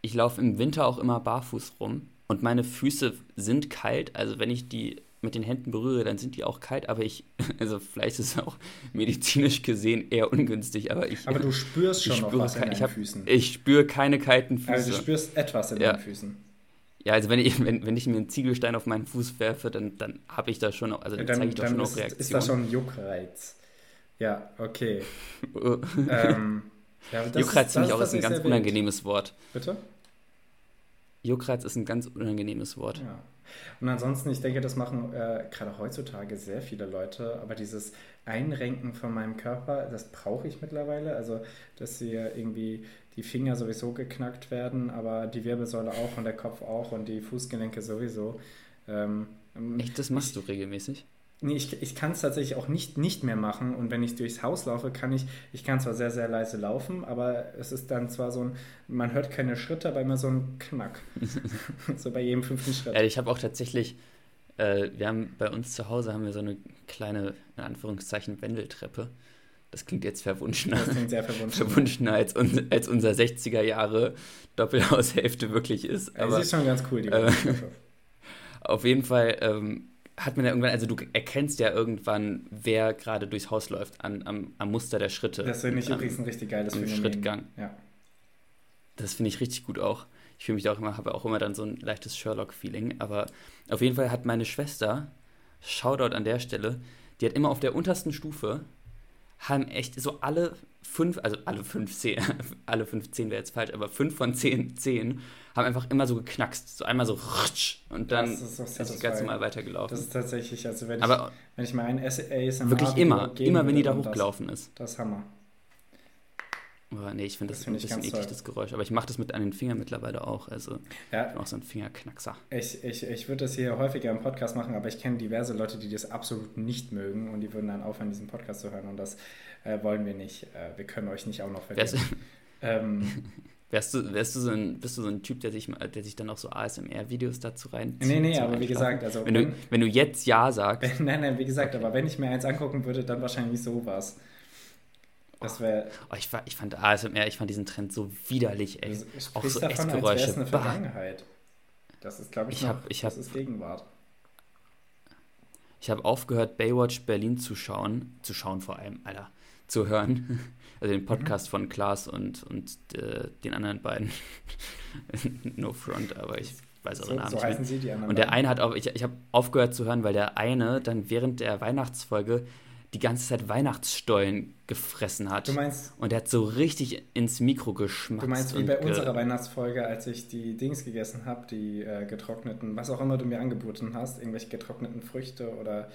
ich laufe im Winter auch immer barfuß rum und meine Füße sind kalt. Also wenn ich die mit den Händen berühre, dann sind die auch kalt, aber ich, also vielleicht ist es auch medizinisch gesehen eher ungünstig, aber ich. Aber du spürst schon noch was in deinen ich hab, Füßen. Ich spüre keine kalten Füße. Also du spürst etwas in ja. deinen Füßen. Ja, also wenn ich, wenn, wenn ich mir einen Ziegelstein auf meinen Fuß werfe, dann, dann habe ich da schon, also dann, dann zeige ich da schon auch Reaktion. Ist da schon ein Juckreiz. Ja, okay. ähm, ja, Juckreiz finde ich auch ist ein ganz unangenehmes Wort. Bitte? Juckreiz ist ein ganz unangenehmes Wort. Ja. Und ansonsten, ich denke, das machen äh, gerade heutzutage sehr viele Leute, aber dieses Einrenken von meinem Körper, das brauche ich mittlerweile. Also, dass hier irgendwie die Finger sowieso geknackt werden, aber die Wirbelsäule auch und der Kopf auch und die Fußgelenke sowieso. Ähm, Echt, das machst ich, du regelmäßig? Nee, ich, ich kann es tatsächlich auch nicht, nicht mehr machen. Und wenn ich durchs Haus laufe, kann ich, ich kann zwar sehr, sehr leise laufen, aber es ist dann zwar so ein, man hört keine Schritte, aber immer so ein Knack. so bei jedem fünften Schritt. Ja, ich habe auch tatsächlich, äh, wir haben bei uns zu Hause haben wir so eine kleine, in Anführungszeichen, Wendeltreppe. Das klingt jetzt verwunschener. Das klingt sehr verwunschener. verwunschener als, un, als unser 60er Jahre Doppelhaushälfte wirklich ist. Aber, sie ist schon ganz cool, die äh, Auf jeden Fall ähm, hat man ja irgendwann, also du erkennst ja irgendwann, wer gerade durchs Haus läuft, an, am, am Muster der Schritte. Das finde ich übrigens ein richtig geiles Phänomen. Schrittgang. Ja. Das finde ich richtig gut auch. Ich fühle mich auch immer, habe auch immer dann so ein leichtes Sherlock-Feeling. Aber auf jeden Fall hat meine Schwester, Shoutout an der Stelle, die hat immer auf der untersten Stufe, haben echt so alle fünf, also alle fünf zehn, alle fünf zehn wäre jetzt falsch, aber fünf von zehn zehn haben einfach immer so geknackst. So einmal so und dann das ist, ist die ganze Mal weitergelaufen. Das ist tatsächlich, also wenn ich, Aber wenn ich mal ein ASMR Wirklich immer, immer wenn die da hochgelaufen das, ist. Das ist Hammer. Aber nee, ich finde das, das find ein bisschen eklig, das Geräusch. Aber ich mache das mit an den Fingern mittlerweile auch. Also ja. ich bin auch so ein Fingerknackser. Ich, ich, ich würde das hier häufiger im Podcast machen, aber ich kenne diverse Leute, die das absolut nicht mögen und die würden dann aufhören, diesen Podcast zu hören. Und das äh, wollen wir nicht. Äh, wir können euch nicht auch noch vergessen. Ähm, Wärst du, wärst du so ein, bist du so ein Typ, der sich, der sich dann auch so ASMR-Videos dazu reinzieht? Nee, nee, aber wie gesagt, also. Wenn, wenn, du, wenn du jetzt Ja sagst. Wenn, nein, nein, wie gesagt, aber wenn ich mir eins angucken würde, dann wahrscheinlich sowas. Das wäre. Oh, ich, ich fand ASMR, ich fand diesen Trend so widerlich, ey. Du auch so davon, Essgeräusche. Als eine Vergangenheit. Das ist, glaube ich, ich, hab, ich das ist Gegenwart. Ich habe aufgehört, Baywatch Berlin zu schauen, zu schauen vor allem, Alter, zu hören. Also den Podcast mhm. von Klaas und, und äh, den anderen beiden. no front, aber ich weiß auch so, Namen so die anderen. Und der eine hat auch, ich, ich habe aufgehört zu hören, weil der eine dann während der Weihnachtsfolge die ganze Zeit Weihnachtsstollen gefressen hat. Du meinst. Und er hat so richtig ins Mikro geschmatzt. Du meinst wie bei unserer Weihnachtsfolge, als ich die Dings gegessen habe, die äh, getrockneten, was auch immer du mir angeboten hast, irgendwelche getrockneten Früchte oder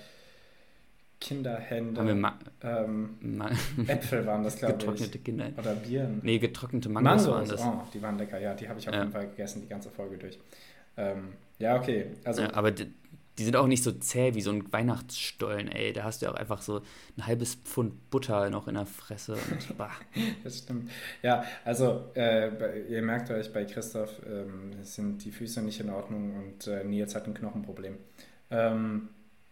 Kinderhände. Ähm, Äpfel waren das, glaube ich. Getrocknete Kinder. Oder Bieren. Nee, getrocknete Mangos, Mangos waren das. Oh, die waren lecker, ja, die habe ich auf ja. jeden Fall gegessen, die ganze Folge durch. Ähm, ja, okay. Also, ja, aber die, sind auch nicht so zäh wie so ein Weihnachtsstollen, ey. Da hast du ja auch einfach so ein halbes Pfund Butter noch in der Fresse. Und, das stimmt. Ja, also äh, ihr merkt euch, bei Christoph ähm, sind die Füße nicht in Ordnung und äh, Nils hat ein Knochenproblem. Ähm,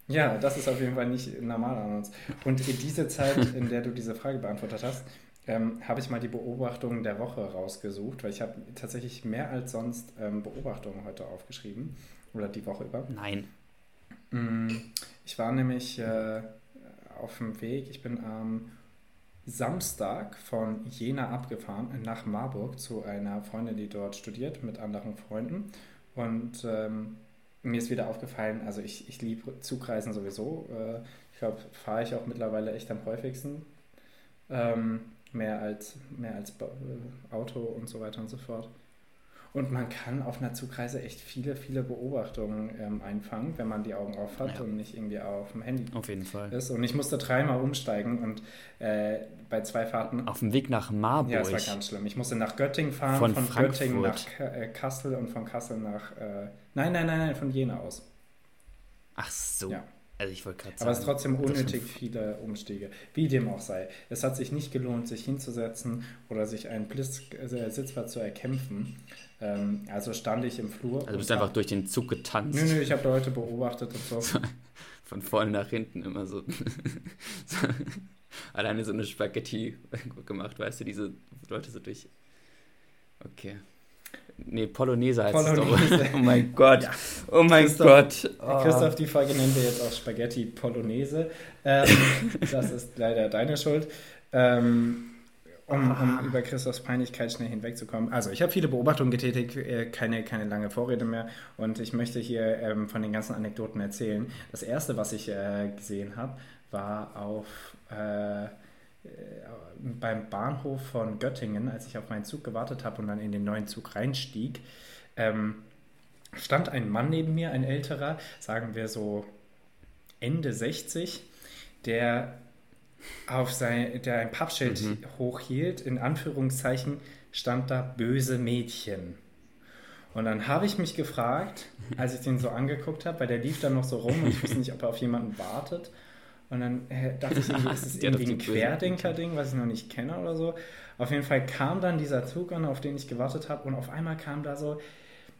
ja, das ist auf jeden Fall nicht normal an uns. Und in dieser Zeit, in der du diese Frage beantwortet hast, ähm, habe ich mal die Beobachtungen der Woche rausgesucht, weil ich habe tatsächlich mehr als sonst ähm, Beobachtungen heute aufgeschrieben oder die Woche über. Nein. Mm, ich war nämlich äh, auf dem Weg, ich bin am Samstag von Jena abgefahren nach Marburg zu einer Freundin, die dort studiert mit anderen Freunden. Und ähm, mir ist wieder aufgefallen, also ich, ich liebe Zugreisen sowieso. Äh, ich glaube, fahre ich auch mittlerweile echt am häufigsten. Ähm, mehr als, mehr als äh, Auto und so weiter und so fort. Und man kann auf einer Zugreise echt viele, viele Beobachtungen ähm, einfangen, wenn man die Augen auf hat ja. und nicht irgendwie auf dem Handy auf jeden Fall. ist. Und ich musste dreimal umsteigen und äh, bei zwei Fahrten. Auf dem Weg nach Marburg. Ja, das war ganz schlimm. Ich musste nach Göttingen fahren, von, von Göttingen nach äh, Kassel und von Kassel nach. Äh, nein, nein, nein, nein, von Jena aus. Ach so. Ja. Also ich wollte gerade sagen. Aber es ist trotzdem unnötig viele Umstiege. Wie dem auch sei. Es hat sich nicht gelohnt, sich hinzusetzen oder sich einen Blitz, äh, Sitzplatz zu erkämpfen. Ähm, also stand ich im Flur. Also du bist einfach durch den Zug getanzt. Nö, nö, ich habe Leute beobachtet und so. Von vorne nach hinten immer so. so. Alleine so eine Spaghetti gemacht, weißt du, diese Leute so durch. Okay. Nee, Polonaise heißt Polonaise. es doch. Oh mein Gott. Ja. Oh mein Christoph, Gott. Oh. Christoph, die Folge nennen wir jetzt auch Spaghetti Polonaise. Ähm, das ist leider deine Schuld. Ähm, um, um, über Christophs Peinlichkeit schnell hinwegzukommen. Also, ich habe viele Beobachtungen getätigt, äh, keine, keine lange Vorrede mehr und ich möchte hier ähm, von den ganzen Anekdoten erzählen. Das erste, was ich äh, gesehen habe, war auf äh, äh, beim Bahnhof von Göttingen, als ich auf meinen Zug gewartet habe und dann in den neuen Zug reinstieg, ähm, stand ein Mann neben mir, ein älterer, sagen wir so Ende 60, der auf sein, der ein Pappschild mhm. hochhielt, in Anführungszeichen stand da böse Mädchen. Und dann habe ich mich gefragt, als ich den so angeguckt habe, weil der lief dann noch so rum und ich wusste nicht, ob er auf jemanden wartet. Und dann äh, dachte ich, irgendwie, ist es irgendwie ein Querdenker-Ding, was ich noch nicht kenne oder so. Auf jeden Fall kam dann dieser Zug an, auf den ich gewartet habe, und auf einmal kam da so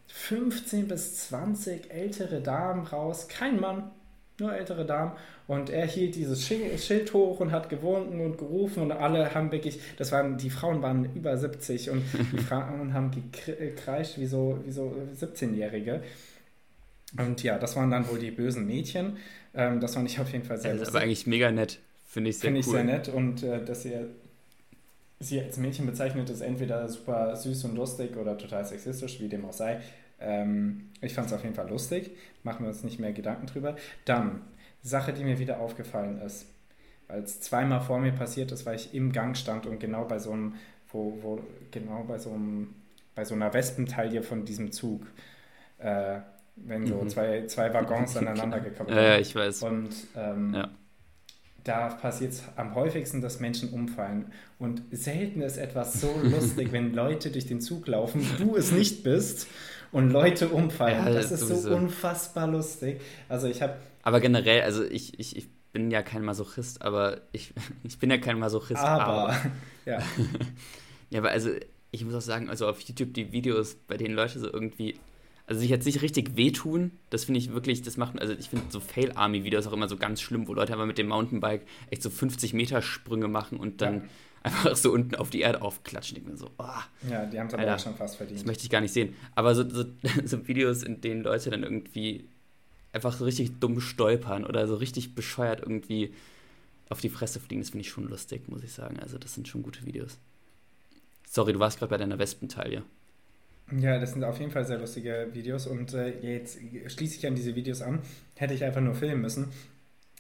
15 bis 20 ältere Damen raus, kein Mann, nur ältere Damen. Und er hielt dieses Schild hoch und hat gewunken und gerufen und alle haben wirklich, das waren, die Frauen waren über 70 und die Frauen haben gekreischt wie so, wie so 17-Jährige. Und ja, das waren dann wohl die bösen Mädchen. Ähm, das fand ich auf jeden Fall sehr das lustig. Aber eigentlich mega nett. Finde ich sehr Finde ich sehr nett und äh, dass ihr sie als Mädchen bezeichnet, ist entweder super süß und lustig oder total sexistisch, wie dem auch sei. Ähm, ich fand es auf jeden Fall lustig. Machen wir uns nicht mehr Gedanken drüber. Dann, Sache, die mir wieder aufgefallen ist, weil es zweimal vor mir passiert ist, weil ich im Gang stand und genau bei so einem, wo, wo genau bei so einem, bei so einer Wespentaille von diesem Zug. Äh, wenn so mhm. zwei, zwei Waggons aneinander gekoppelt Ja, ja, ich weiß. Und ähm, ja. da passiert es am häufigsten, dass Menschen umfallen. Und selten ist etwas so lustig, wenn Leute durch den Zug laufen, du es nicht bist und Leute umfallen. Ja, das, das ist sowieso. so unfassbar lustig. Also ich habe. Aber generell, also ich, ich, ich bin ja kein Masochist, aber ich, ich bin ja kein Masochist. Aber, aber ja. ja, aber also ich muss auch sagen, also auf YouTube die Videos, bei denen Leute so irgendwie also sich jetzt nicht richtig wehtun, das finde ich wirklich, das macht, also ich finde so Fail-Army-Videos auch immer so ganz schlimm, wo Leute einfach mit dem Mountainbike echt so 50 Meter Sprünge machen und dann ja. einfach so unten auf die Erde aufklatschen. Ich bin so, oh, ja, die haben es aber auch schon fast verdient. Das möchte ich gar nicht sehen. Aber so, so, so Videos, in denen Leute dann irgendwie einfach so richtig dumm stolpern oder so richtig bescheuert irgendwie auf die Fresse fliegen, das finde ich schon lustig, muss ich sagen. Also das sind schon gute Videos. Sorry, du warst gerade bei deiner Wespentaille. Ja, das sind auf jeden Fall sehr lustige Videos und äh, jetzt schließe ich an diese Videos an. Hätte ich einfach nur filmen müssen.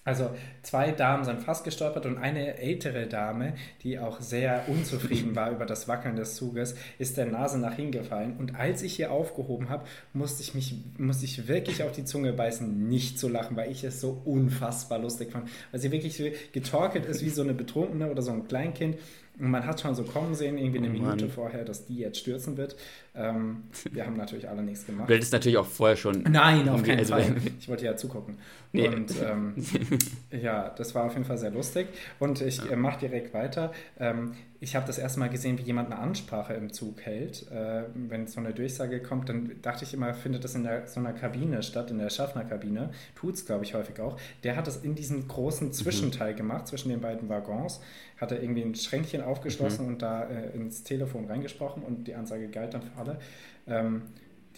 Also zwei Damen sind fast gestolpert und eine ältere Dame, die auch sehr unzufrieden war über das Wackeln des Zuges, ist der Nase nach hingefallen. Und als ich hier aufgehoben habe, musste ich mich, musste ich wirklich auf die Zunge beißen, nicht zu lachen, weil ich es so unfassbar lustig fand. Weil sie wirklich getorkelt ist wie so eine Betrunkene oder so ein Kleinkind und man hat schon so kommen sehen, irgendwie eine oh Minute vorher, dass die jetzt stürzen wird. Ähm, wir haben natürlich alle nichts gemacht. Du hättest natürlich auch vorher schon. Nein, auf keinen also, Fall. Ich wollte ja zugucken. Nee. Und ähm, ja, das war auf jeden Fall sehr lustig. Und ich ja. äh, mache direkt weiter. Ähm, ich habe das erste Mal gesehen, wie jemand eine Ansprache im Zug hält. Äh, wenn so eine Durchsage kommt, dann dachte ich immer, findet das in der, so einer Kabine statt, in der Schaffnerkabine. Tut es, glaube ich, häufig auch. Der hat das in diesem großen mhm. Zwischenteil mhm. gemacht, zwischen den beiden Waggons. Hat er irgendwie ein Schränkchen aufgeschlossen mhm. und da äh, ins Telefon reingesprochen und die Ansage galt dann für alle. Ähm,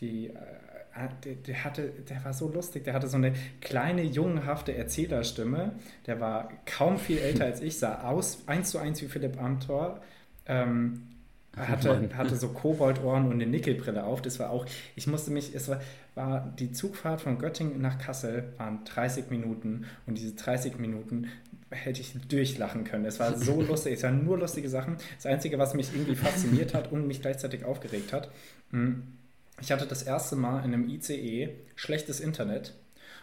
die, äh, der, der, hatte, der war so lustig, der hatte so eine kleine, jungenhafte Erzählerstimme. Der war kaum viel älter als ich, sah aus eins zu eins wie Philipp Amthor. Ähm, hatte, hatte so Koboldohren und eine Nickelbrille auf. Das war auch, ich musste mich, es war, war die Zugfahrt von Göttingen nach Kassel waren 30 Minuten und diese 30 Minuten hätte ich durchlachen können. Es war so lustig, es waren nur lustige Sachen. Das Einzige, was mich irgendwie fasziniert hat und mich gleichzeitig aufgeregt hat, hm, ich hatte das erste Mal in einem ICE schlechtes Internet.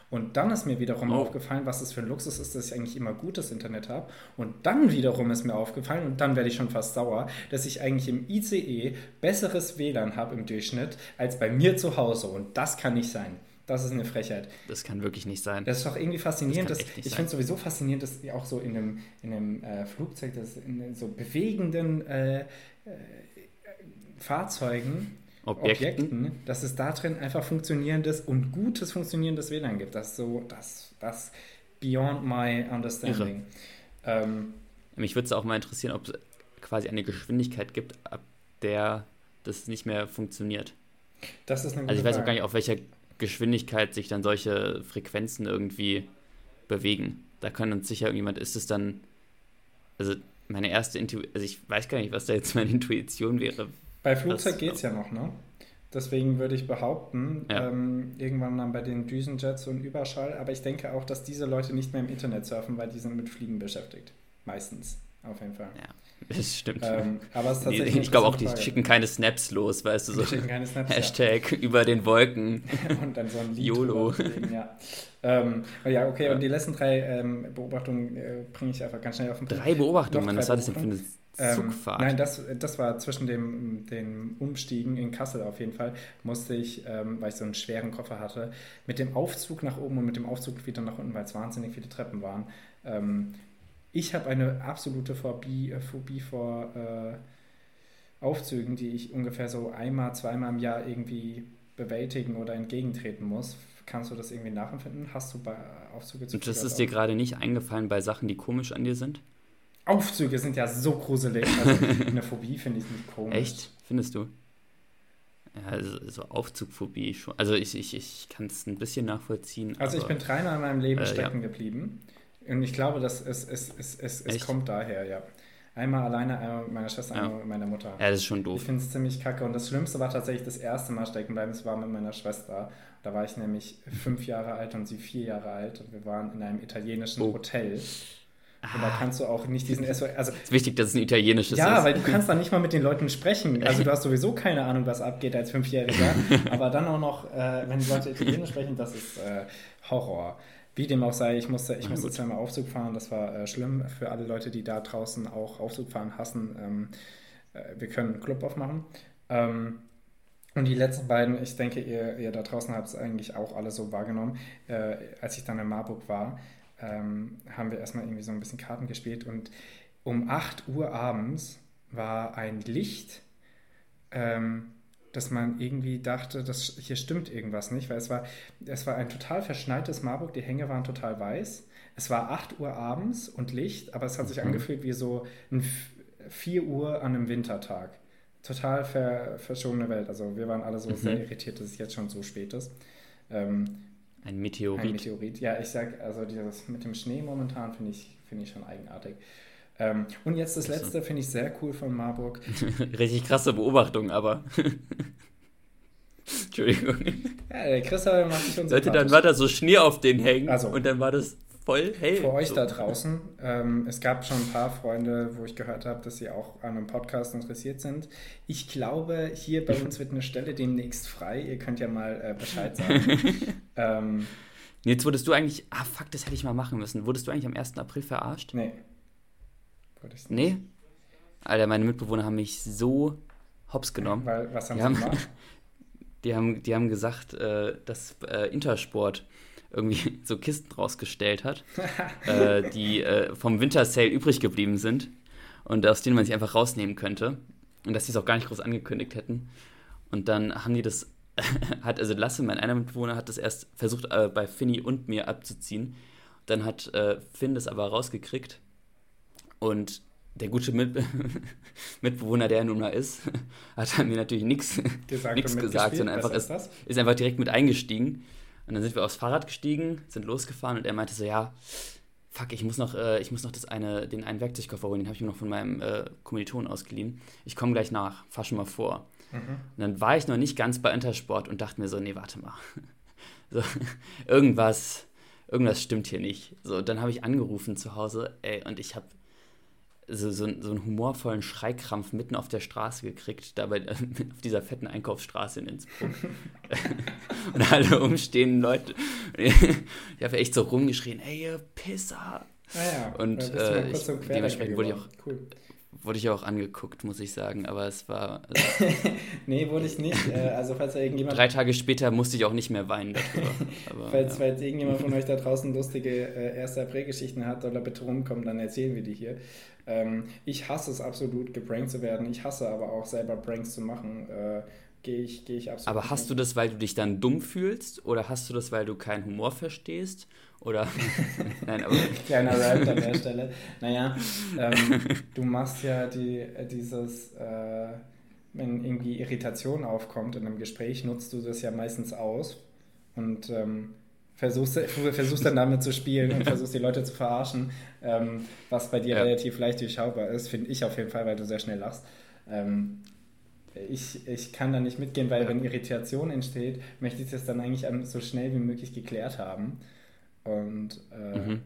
Und dann ist mir wiederum oh. aufgefallen, was es für ein Luxus ist, dass ich eigentlich immer gutes Internet habe. Und dann wiederum ist mir aufgefallen, und dann werde ich schon fast sauer, dass ich eigentlich im ICE besseres WLAN habe im Durchschnitt als bei mir zu Hause. Und das kann nicht sein. Das ist eine Frechheit. Das kann wirklich nicht sein. Das ist doch irgendwie faszinierend. Das dass, ich finde es sowieso faszinierend, dass auch so in einem, in einem äh, Flugzeug, dass in so bewegenden äh, äh, Fahrzeugen Objekten. Objekten, dass es da drin einfach funktionierendes und gutes funktionierendes WLAN gibt. Das ist so, das, das beyond my understanding. Ähm, Mich würde es auch mal interessieren, ob es quasi eine Geschwindigkeit gibt, ab der das nicht mehr funktioniert. Das ist eine Also ich weiß auch gar nicht, auf welcher Geschwindigkeit sich dann solche Frequenzen irgendwie bewegen. Da kann uns sicher irgendjemand, ist es dann, also meine erste Intuition, also ich weiß gar nicht, was da jetzt meine Intuition wäre, bei Flugzeug geht es ja noch, ne? Deswegen würde ich behaupten, ja. ähm, irgendwann dann bei den Düsenjets und Überschall. Aber ich denke auch, dass diese Leute nicht mehr im Internet surfen, weil die sind mit Fliegen beschäftigt. Meistens, auf jeden Fall. Ja. Das stimmt. Ähm, aber es ist tatsächlich ich glaube auch, die Frage. schicken keine Snaps los, weißt du, so. Die schicken keine Snaps, Hashtag ja. über den Wolken. und dann so ein Lied YOLO. ja. Ähm, ja, okay, ja. und die letzten drei ähm, Beobachtungen äh, bringe ich einfach ganz schnell auf den Punkt. Drei Beobachtungen, was war das denn für eine ähm, Zugfahrt? Ähm, nein, das, das war zwischen dem, dem Umstiegen in Kassel auf jeden Fall, musste ich, ähm, weil ich so einen schweren Koffer hatte, mit dem Aufzug nach oben und mit dem Aufzug wieder nach unten, weil es wahnsinnig viele Treppen waren. Ich habe eine absolute Phobie, äh, Phobie vor äh, Aufzügen, die ich ungefähr so einmal, zweimal im Jahr irgendwie bewältigen oder entgegentreten muss. Kannst du das irgendwie nachempfinden? Hast du bei Aufzüge zu Und das ist dir gerade nicht eingefallen bei Sachen, die komisch an dir sind? Aufzüge sind ja so gruselig. Also eine Phobie finde ich nicht komisch. Echt? Findest du? Ja, also, so Aufzugphobie schon. Also ich, ich, ich kann es ein bisschen nachvollziehen. Also ich bin dreimal in meinem Leben äh, stecken ja. geblieben. Und ich glaube, dass es, es, es, es, es kommt daher, ja. Einmal alleine, einmal mit meiner Schwester, einmal mit meiner Mutter. Ja, das ist schon doof. Ich finde es ziemlich kacke. Und das Schlimmste war tatsächlich das erste Mal stecken bleiben. Es war mit meiner Schwester. Da war ich nämlich fünf Jahre alt und sie vier Jahre alt. Und wir waren in einem italienischen oh. Hotel. Und da kannst du auch nicht diesen SOS. Also, es ist wichtig, dass es ein italienisches ja, ist. Ja, weil du kannst dann nicht mal mit den Leuten sprechen. Also du hast sowieso keine Ahnung, was abgeht als Fünfjähriger. aber dann auch noch, äh, wenn die Leute Italienisch sprechen, das ist äh, Horror. Wie dem auch sei, ich musste, ich musste zweimal Aufzug fahren, das war äh, schlimm für alle Leute, die da draußen auch Aufzug fahren hassen. Ähm, äh, wir können einen Club aufmachen. Ähm, und die letzten beiden, ich denke, ihr, ihr da draußen habt es eigentlich auch alle so wahrgenommen. Äh, als ich dann in Marburg war, ähm, haben wir erstmal irgendwie so ein bisschen Karten gespielt und um 8 Uhr abends war ein Licht, ähm, dass man irgendwie dachte, dass hier stimmt irgendwas nicht, weil es war, es war ein total verschneites Marburg, die Hänge waren total weiß. Es war 8 Uhr abends und Licht, aber es hat sich mhm. angefühlt wie so ein 4 Uhr an einem Wintertag. Total ver, verschobene Welt. Also wir waren alle so mhm. sehr irritiert, dass es jetzt schon so spät ist. Ähm, ein Meteorit. Ein Meteorit, ja, ich sag, also dieses mit dem Schnee momentan finde ich, find ich schon eigenartig. Ähm, und jetzt das letzte finde ich sehr cool von Marburg. Richtig krasse Beobachtung, aber. Entschuldigung. Ja, der Christoph macht sich Leute, dann war da so Schnee auf den Hängen also, und dann war das voll hell. Für euch so. da draußen, ähm, es gab schon ein paar Freunde, wo ich gehört habe, dass sie auch an einem Podcast interessiert sind. Ich glaube, hier bei uns wird eine Stelle demnächst frei. Ihr könnt ja mal äh, Bescheid sagen. ähm, Jetzt wurdest du eigentlich, ah fuck, das hätte ich mal machen müssen. Wurdest du eigentlich am 1. April verarscht? Nee. Ich Nee? Alter, meine Mitbewohner haben mich so hops genommen. Weil, was haben die sie haben, gemacht? Die haben, die haben gesagt, äh, dass äh, Intersport irgendwie so Kisten rausgestellt hat, äh, die äh, vom Wintersale übrig geblieben sind und aus denen man sich einfach rausnehmen könnte. Und dass sie es auch gar nicht groß angekündigt hätten. Und dann haben die das, hat, also Lasse, mein einer Mitbewohner, hat das erst versucht, äh, bei Finny und mir abzuziehen. Dann hat äh, Finn das aber rausgekriegt und der gute Mit Mitbewohner, der er nun mal ist, hat mir natürlich nichts gesagt, sondern einfach ist, ist, einfach direkt mit eingestiegen. Und dann sind wir aufs Fahrrad gestiegen, sind losgefahren und er meinte so, ja, fuck, ich muss noch, äh, ich muss noch das eine, den einen Werkzeugkoffer holen, den habe ich mir noch von meinem äh, Kommiliton ausgeliehen. Ich komme gleich nach, fahr schon mal vor. Mhm. Und dann war ich noch nicht ganz bei Intersport und dachte mir so, nee, warte mal. so, irgendwas, irgendwas stimmt hier nicht. So, dann habe ich angerufen zu Hause, ey, und ich habe so, so, so einen humorvollen Schreikrampf mitten auf der Straße gekriegt, dabei auf dieser fetten Einkaufsstraße in Innsbruck. und alle umstehenden Leute. ich habe echt so rumgeschrien, ey, ihr Pisser. Ah ja, und äh, ich, dementsprechend wurde ich auch cool. Wurde ich auch angeguckt, muss ich sagen, aber es war. Also, nee, wurde ich nicht. Äh, also, falls irgendjemand. Drei Tage später musste ich auch nicht mehr weinen darüber. Aber, falls, ja. falls irgendjemand von euch da draußen lustige äh, 1. April-Geschichten hat oder bitte rumkommen, dann erzählen wir die hier. Ähm, ich hasse es absolut, geprankt zu werden. Ich hasse aber auch selber Pranks zu machen. Äh, Gehe ich, geh ich absolut. Aber hast du das, weil du dich dann dumm fühlst? Oder hast du das, weil du keinen Humor verstehst? Oder. Nein, aber. Kleiner Rant an der Stelle. Naja, ähm, du machst ja die, dieses. Äh, wenn irgendwie Irritation aufkommt in einem Gespräch, nutzt du das ja meistens aus. Und. Ähm, versuchst, versuchst dann damit zu spielen und versuchst die Leute zu verarschen, ähm, was bei dir ja. relativ leicht durchschaubar ist, finde ich auf jeden Fall, weil du sehr schnell lachst. Ähm, ich, ich kann da nicht mitgehen, weil wenn Irritation entsteht, möchte ich das dann eigentlich so schnell wie möglich geklärt haben. Und äh, mhm.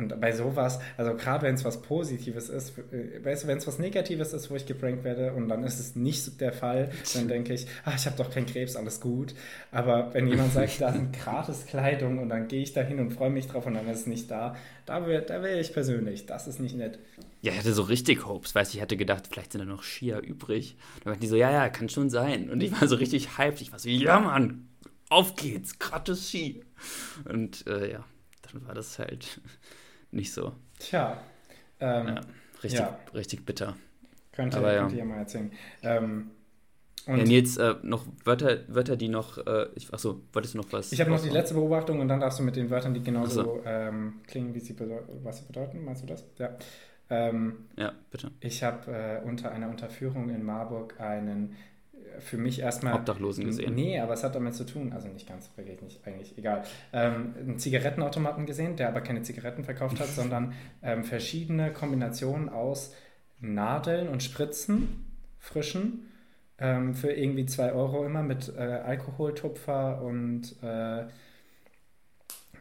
Und bei sowas, also gerade wenn es was Positives ist, äh, weißt du, wenn es was Negatives ist, wo ich geprankt werde und dann ist es nicht der Fall, dann denke ich, ach, ich habe doch keinen Krebs, alles gut. Aber wenn jemand sagt, da sind gratis Kleidung und dann gehe ich da hin und freue mich drauf und dann ist es nicht da, da wäre da wär ich persönlich, das ist nicht nett. Ja, ich hatte so richtig Hopes, weißt du, ich hatte gedacht, vielleicht sind da noch Skier übrig. Dann war die so, ja, ja, kann schon sein. Und ich war so richtig hyped, ich war so, ja, Mann, auf geht's, gratis Ski. Und äh, ja, dann war das halt nicht so. Tja. Ähm, ja, richtig, ja. richtig bitter. Könnte, Aber, ja. könnte ich ja mal erzählen. Ähm, und ja, Nils, äh, noch Wörter, Wörter, die noch. Äh, ich, achso, wolltest du noch was? Ich habe noch die letzte Beobachtung und dann darfst du mit den Wörtern, die genauso so. ähm, klingen, wie sie was sie bedeuten. Meinst du das? Ja. Ähm, ja, bitte. Ich habe äh, unter einer Unterführung in Marburg einen für mich erstmal. Obdachlosen gesehen. Nee, aber es hat damit zu tun, also nicht ganz, wirklich nicht, eigentlich, egal. Ähm, einen Zigarettenautomaten gesehen, der aber keine Zigaretten verkauft hat, sondern ähm, verschiedene Kombinationen aus Nadeln und Spritzen, frischen, ähm, für irgendwie 2 Euro immer mit äh, Alkoholtupfer und äh,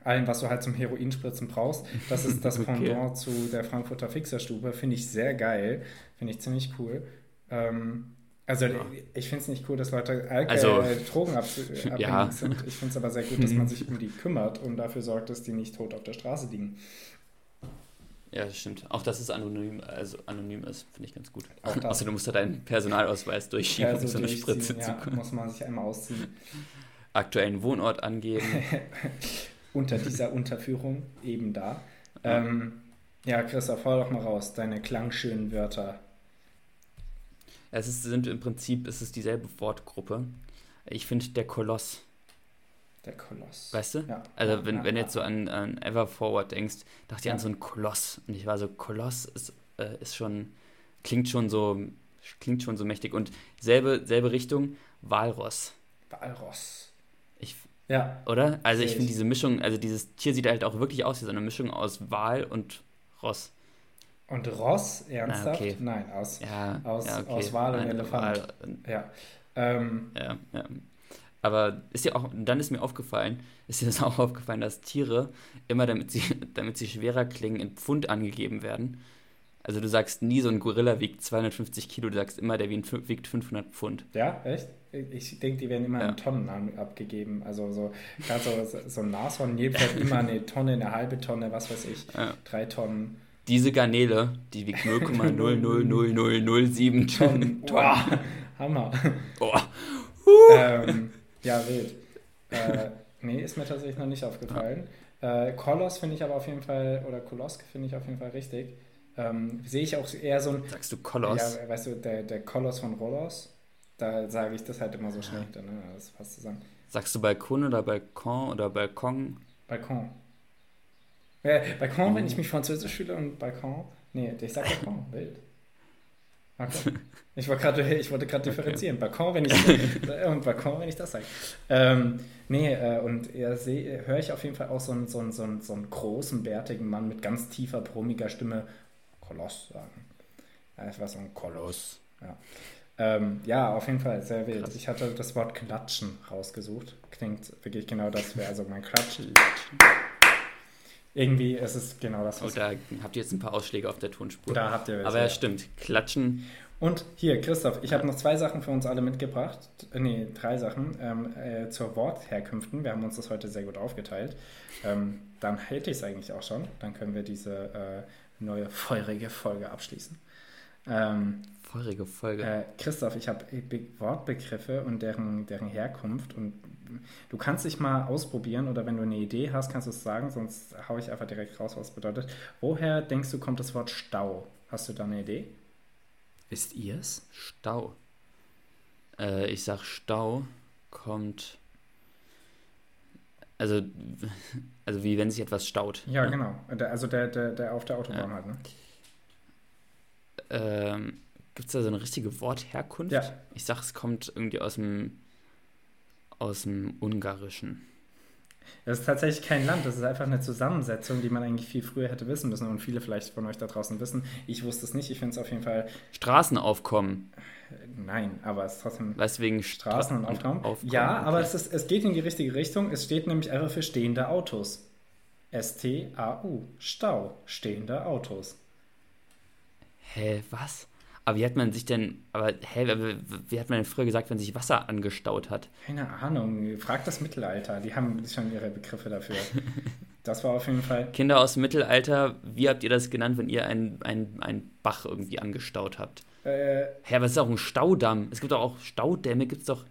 allem, was du halt zum Heroinspritzen brauchst. Das ist das okay. Pendant zu der Frankfurter Fixerstube. Finde ich sehr geil. Finde ich ziemlich cool. Ähm, Also ja. ich finde es nicht cool, dass Leute Alk also, äh, drogenabhängig ja. sind. Ich finde es aber sehr gut, dass man sich um die kümmert und dafür sorgt, dass die nicht tot auf der Straße liegen. Ja, das stimmt. Auch dass es anonym, also anonym ist, finde ich ganz gut. Außer du musst da deinen Personalausweis durchschieben, um so eine Spritze ja, zu können. muss man sich einmal ausziehen. Aktuellen Wohnort angeben. Unter dieser Unterführung eben da. Ja, ähm, ja Christoph, hau doch mal raus, deine klangschönen Wörter. Es ist, sind im Prinzip es ist dieselbe Wortgruppe. Ich finde der Koloss. Der Koloss. Weißt du? Ja. Also wenn, ja, wenn du jetzt so an, an Ever Forward denkst, dachte ich an so einen Koloss. Und ich war so, Koloss ist, äh, ist schon, klingt schon so, klingt schon so mächtig. Und selbe, selbe Richtung, Walross. Walross. Ich, ja. Oder? Also ich finde diese Mischung, also dieses Tier sieht halt auch wirklich aus wie so eine Mischung aus Wal und Ross. Und Ross, ernsthaft? Ah, okay. Nein, aus, ja, aus, ja, okay. aus Wal und Nein, Elefant. Wal, ja. Ähm, ja, ja. Aber ist ja auch, dann ist mir aufgefallen, ist dir das auch aufgefallen, dass Tiere immer, damit sie, damit sie schwerer klingen, in Pfund angegeben werden. Also du sagst nie, so ein Gorilla wiegt 250 Kilo, du sagst immer, der wiegt 500 Pfund. Ja, echt? Ich denke, die werden immer ja. in Tonnen abgegeben. Also so, gerade so, so ein Nashorn jedenfalls immer eine Tonne, eine halbe Tonne, was weiß ich, drei Tonnen diese Garnele, die wiegt 0,00007 Tonnen. Boah, Hammer. Boah. Ähm, ja, wild. Äh, nee, ist mir tatsächlich noch nicht aufgefallen. Äh, Koloss finde ich aber auf jeden Fall, oder Kolosk finde ich auf jeden Fall richtig. Ähm, Sehe ich auch eher so ein. Sagst du Koloss? Ja, weißt du, der, der Koloss von Rolos, da sage ich das halt immer so. Ja. Ne? Das passt zusammen. Sagst du Balkon oder Balkon oder Balkon? Balkon. Äh, Balkon, oh. wenn ich mich Französisch fühle und Balkon. Nee, ich sag Balkon, wild. Okay. Ich, war grad, ich wollte gerade differenzieren. Okay. Balkon, wenn ich und Balkon, wenn ich das sage. Ähm, nee, äh, und ja, höre ich auf jeden Fall auch so einen, so, einen, so, einen, so einen großen, bärtigen Mann mit ganz tiefer, brummiger Stimme Koloss sagen. Ja, das war so ein Koloss. Ja. Ähm, ja, auf jeden Fall sehr wild. Krass. Ich hatte das Wort Klatschen rausgesucht. Klingt wirklich genau das, wäre also mein Klatschen irgendwie ist es genau das. Was oh, da habt ihr jetzt ein paar Ausschläge auf der Tonspur. Da habt ihr Aber ja, stimmt. Klatschen. Und hier, Christoph, ich habe noch zwei Sachen für uns alle mitgebracht. Nee, drei Sachen ähm, äh, zur Wortherkünften. Wir haben uns das heute sehr gut aufgeteilt. Ähm, dann hätte ich es eigentlich auch schon. Dann können wir diese äh, neue feurige Folge abschließen. Ähm, feurige Folge. Äh, Christoph, ich habe Wortbegriffe und deren, deren Herkunft und du kannst dich mal ausprobieren oder wenn du eine Idee hast, kannst du es sagen, sonst haue ich einfach direkt raus, was es bedeutet. Woher denkst du, kommt das Wort Stau? Hast du da eine Idee? Wisst ihr es? Stau. Äh, ich sag Stau kommt. Also, also wie wenn sich etwas staut. Ja, ne? genau. Also der, der, der auf der Autobahn ja. halt, ne? Ähm, Gibt es da so eine richtige Wortherkunft? Ja. Ich sag, es kommt irgendwie aus dem aus dem Ungarischen. Das ist tatsächlich kein Land, das ist einfach eine Zusammensetzung, die man eigentlich viel früher hätte wissen müssen und viele vielleicht von euch da draußen wissen. Ich wusste es nicht, ich finde es auf jeden Fall. Straßenaufkommen. Nein, aber es ist trotzdem. Weißt wegen Straßen und Aufkommen? Aufkommen ja, okay. aber es, ist, es geht in die richtige Richtung. Es steht nämlich einfach für stehende Autos. S-T-A-U. Stau. Stehende Autos. Hä, was? Aber wie hat man sich denn, aber hä, wie hat man denn früher gesagt, wenn sich Wasser angestaut hat? Keine Ahnung, frag das Mittelalter, die haben schon ihre Begriffe dafür. Das war auf jeden Fall. Kinder aus dem Mittelalter, wie habt ihr das genannt, wenn ihr einen ein Bach irgendwie angestaut habt? Äh, Hä, aber es ist auch ein Staudamm. Es gibt doch auch Staudämme, gibt es doch.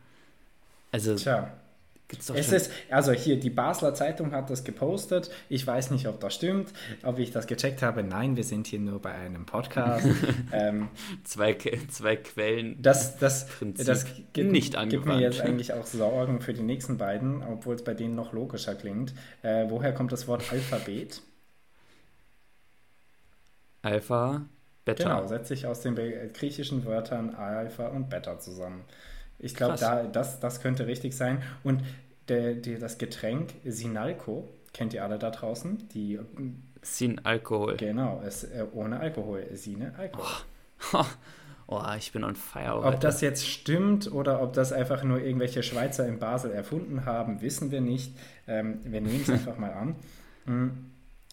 Also. Tja. Gibt's doch es ist, also hier, die Basler Zeitung hat das gepostet. Ich weiß nicht, ob das stimmt, ob ich das gecheckt habe. Nein, wir sind hier nur bei einem Podcast. ähm, zwei, zwei Quellen. Das, das, das gibt, nicht angewandt. gibt mir jetzt eigentlich auch Sorgen für die nächsten beiden, obwohl es bei denen noch logischer klingt. Äh, woher kommt das Wort Alphabet? Alpha, Beta. Genau, setzt sich aus den griechischen Wörtern Alpha und Beta zusammen. Ich glaube, da, das, das könnte richtig sein. Und der, der, das Getränk Sinalco, kennt ihr alle da draußen? Die, Sin Alkohol. Genau, es, äh, ohne Alkohol. Sine Alkohol. Oh. oh. ich bin on fire. Ob das jetzt stimmt oder ob das einfach nur irgendwelche Schweizer in Basel erfunden haben, wissen wir nicht. Ähm, wir nehmen es einfach mal an.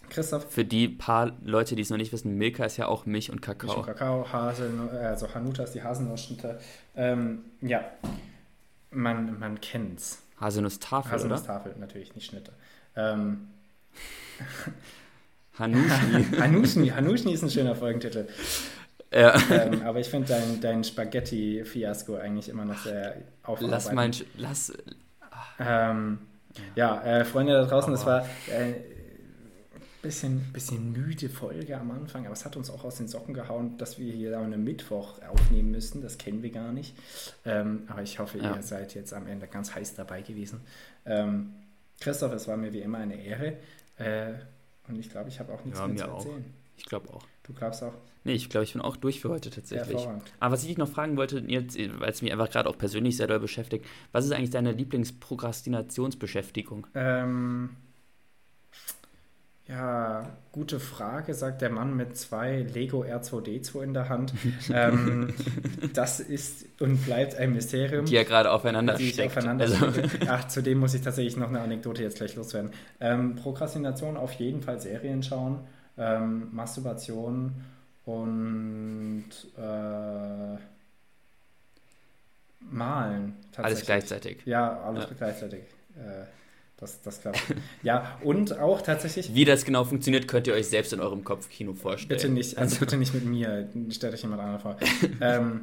Christoph. Für die paar Leute, die es noch nicht wissen, Milka ist ja auch Milch und Kakao. Milch und Kakao, Hasel, also Hanuta ist die Haselnussschnitte. Ähm, ja, man, man kennt's. Haselnusstafel, Haselnusstafel, oder? natürlich, nicht Schnitte. Ähm, Hanuschni. Hanuschni. Hanuschni ist ein schöner Folgentitel. Ja. Ähm, aber ich finde dein, dein Spaghetti-Fiasko eigentlich immer noch sehr aufarbeitend. Lass mein... Lass... Ähm, ja, äh, Freunde da draußen, aber. das war... Äh, bisschen, bisschen müde Folge am Anfang, aber es hat uns auch aus den Socken gehauen, dass wir hier am Mittwoch aufnehmen müssen. Das kennen wir gar nicht. Ähm, aber ich hoffe, ja. ihr seid jetzt am Ende ganz heiß dabei gewesen. Ähm, Christoph, es war mir wie immer eine Ehre. Äh, und ich glaube, ich habe auch nichts ja, mehr zu erzählen. Auch. Ich glaube auch. Du glaubst auch? Nee, ich glaube, ich bin auch durch für heute tatsächlich. Aber was ich dich noch fragen wollte, jetzt, weil es mich einfach gerade auch persönlich sehr doll beschäftigt, was ist eigentlich deine Lieblingsprokrastinationsbeschäftigung? Ähm, ja, gute Frage, sagt der Mann mit zwei Lego R2D2 in der Hand. ähm, das ist und bleibt ein Mysterium. Die ja gerade aufeinander die steckt. Aufeinander also. Ach, zudem muss ich tatsächlich noch eine Anekdote jetzt gleich loswerden. Ähm, Prokrastination auf jeden Fall Serien schauen, ähm, Masturbation und äh, Malen. Alles gleichzeitig. Ja, alles ja. gleichzeitig. Äh, das, das klappt. ja, und auch tatsächlich. Wie das genau funktioniert, könnt ihr euch selbst in eurem Kopfkino vorstellen. Bitte nicht, also bitte nicht mit mir. Stellt euch jemand anderen vor. ähm,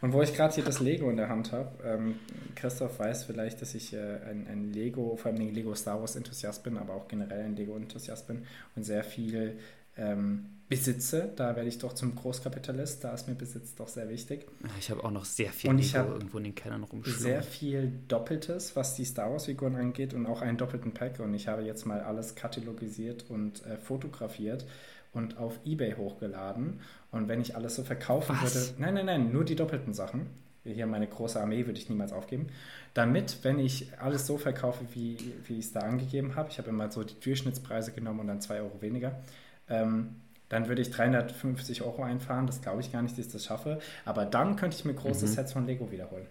und wo ich gerade hier das Lego in der Hand habe, ähm, Christoph weiß vielleicht, dass ich äh, ein, ein, Lego, vor allem Lego Star Wars Enthusiast bin, aber auch generell ein Lego Enthusiast bin und sehr viel ähm, besitze. Da werde ich doch zum Großkapitalist. Da ist mir Besitz doch sehr wichtig. Ich habe auch noch sehr viel und ich Lego irgendwo in den Kellern rumschlungen. Sehr viel Doppeltes, was die Star Wars-Figuren angeht und auch einen doppelten Pack. Und ich habe jetzt mal alles katalogisiert und äh, fotografiert und auf Ebay hochgeladen. Und wenn ich alles so verkaufen was? würde. Nein, nein, nein, nur die doppelten Sachen. Hier meine große Armee würde ich niemals aufgeben. Damit, wenn ich alles so verkaufe, wie, wie ich es da angegeben habe, ich habe immer so die Durchschnittspreise genommen und dann 2 Euro weniger, ähm, dann würde ich 350 Euro einfahren. Das glaube ich gar nicht, dass ich das schaffe. Aber dann könnte ich mir große mhm. Sets von Lego wiederholen.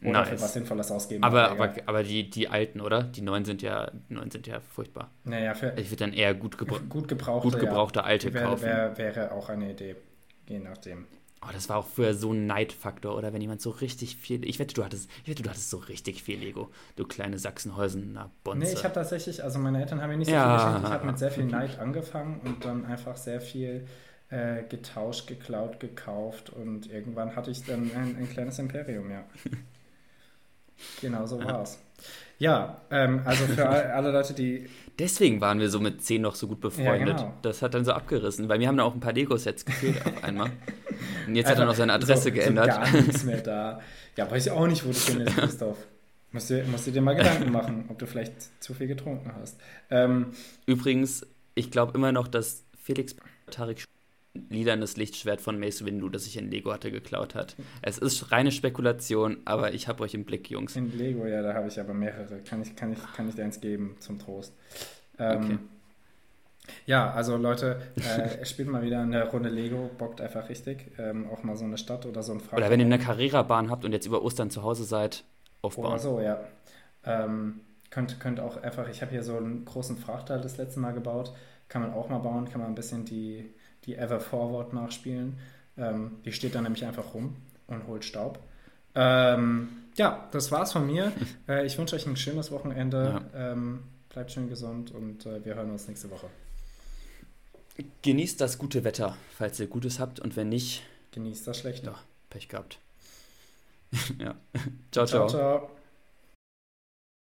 Oder nice. für was Sinnvolles ausgeben. Aber, aber, aber die, die alten, oder? Die neuen sind ja, neuen sind ja furchtbar. Naja, für ich würde dann eher gut, gebra gut gebrauchte, gut gebrauchte ja, alte wäre, kaufen. Wäre, wäre auch eine Idee, je nachdem. Oh, das war auch früher so ein Neidfaktor, oder? Wenn jemand so richtig viel. Ich wette, du hattest, ich wette, du hattest so richtig viel Lego. Du kleine Sachsenhäusener Bonze. Nee, ich habe tatsächlich, also meine Eltern haben mir nicht so ja. viel geschenkt. Ich habe mit sehr viel Neid angefangen und dann einfach sehr viel äh, getauscht, geklaut, gekauft und irgendwann hatte ich dann ein, ein kleines Imperium, ja. genau so war's. Ja, ähm, also für alle Leute, die. Deswegen waren wir so mit 10 noch so gut befreundet. Ja, genau. Das hat dann so abgerissen, weil wir haben dann auch ein paar Lego-Sets gefehlt auf einmal. Und jetzt hat er noch seine Adresse so, geändert. Gar nichts mehr da. Ja, weiß ich auch nicht, wo du hin ist, Christoph. Musst du, musst du dir mal Gedanken machen, ob du vielleicht zu viel getrunken hast. Ähm, Übrigens, ich glaube immer noch, dass Felix Tarik lilanes Lichtschwert von Mace Windu, das ich in Lego hatte, geklaut hat. Es ist reine Spekulation, aber ich habe euch im Blick, Jungs. In Lego, ja, da habe ich aber mehrere. Kann ich, kann, ich, kann ich dir eins geben zum Trost. Ähm, okay. Ja, also Leute, äh, spielt mal wieder eine Runde Lego, bockt einfach richtig. Ähm, auch mal so eine Stadt oder so ein Frankreich. Oder wenn ihr eine Carrera-Bahn habt und jetzt über Ostern zu Hause seid, aufbauen. Oder so, ja. Ähm, könnt, könnt auch einfach, ich habe hier so einen großen Frachter das letzte Mal gebaut. Kann man auch mal bauen, kann man ein bisschen die, die Ever Forward nachspielen. Ähm, die steht dann nämlich einfach rum und holt Staub. Ähm, ja, das war's von mir. äh, ich wünsche euch ein schönes Wochenende. Ja. Ähm, bleibt schön gesund und äh, wir hören uns nächste Woche. Genießt das gute Wetter, falls ihr Gutes habt und wenn nicht, genießt das Schlechte. Ja, Pech gehabt. ja. ciao, ciao. ciao, ciao.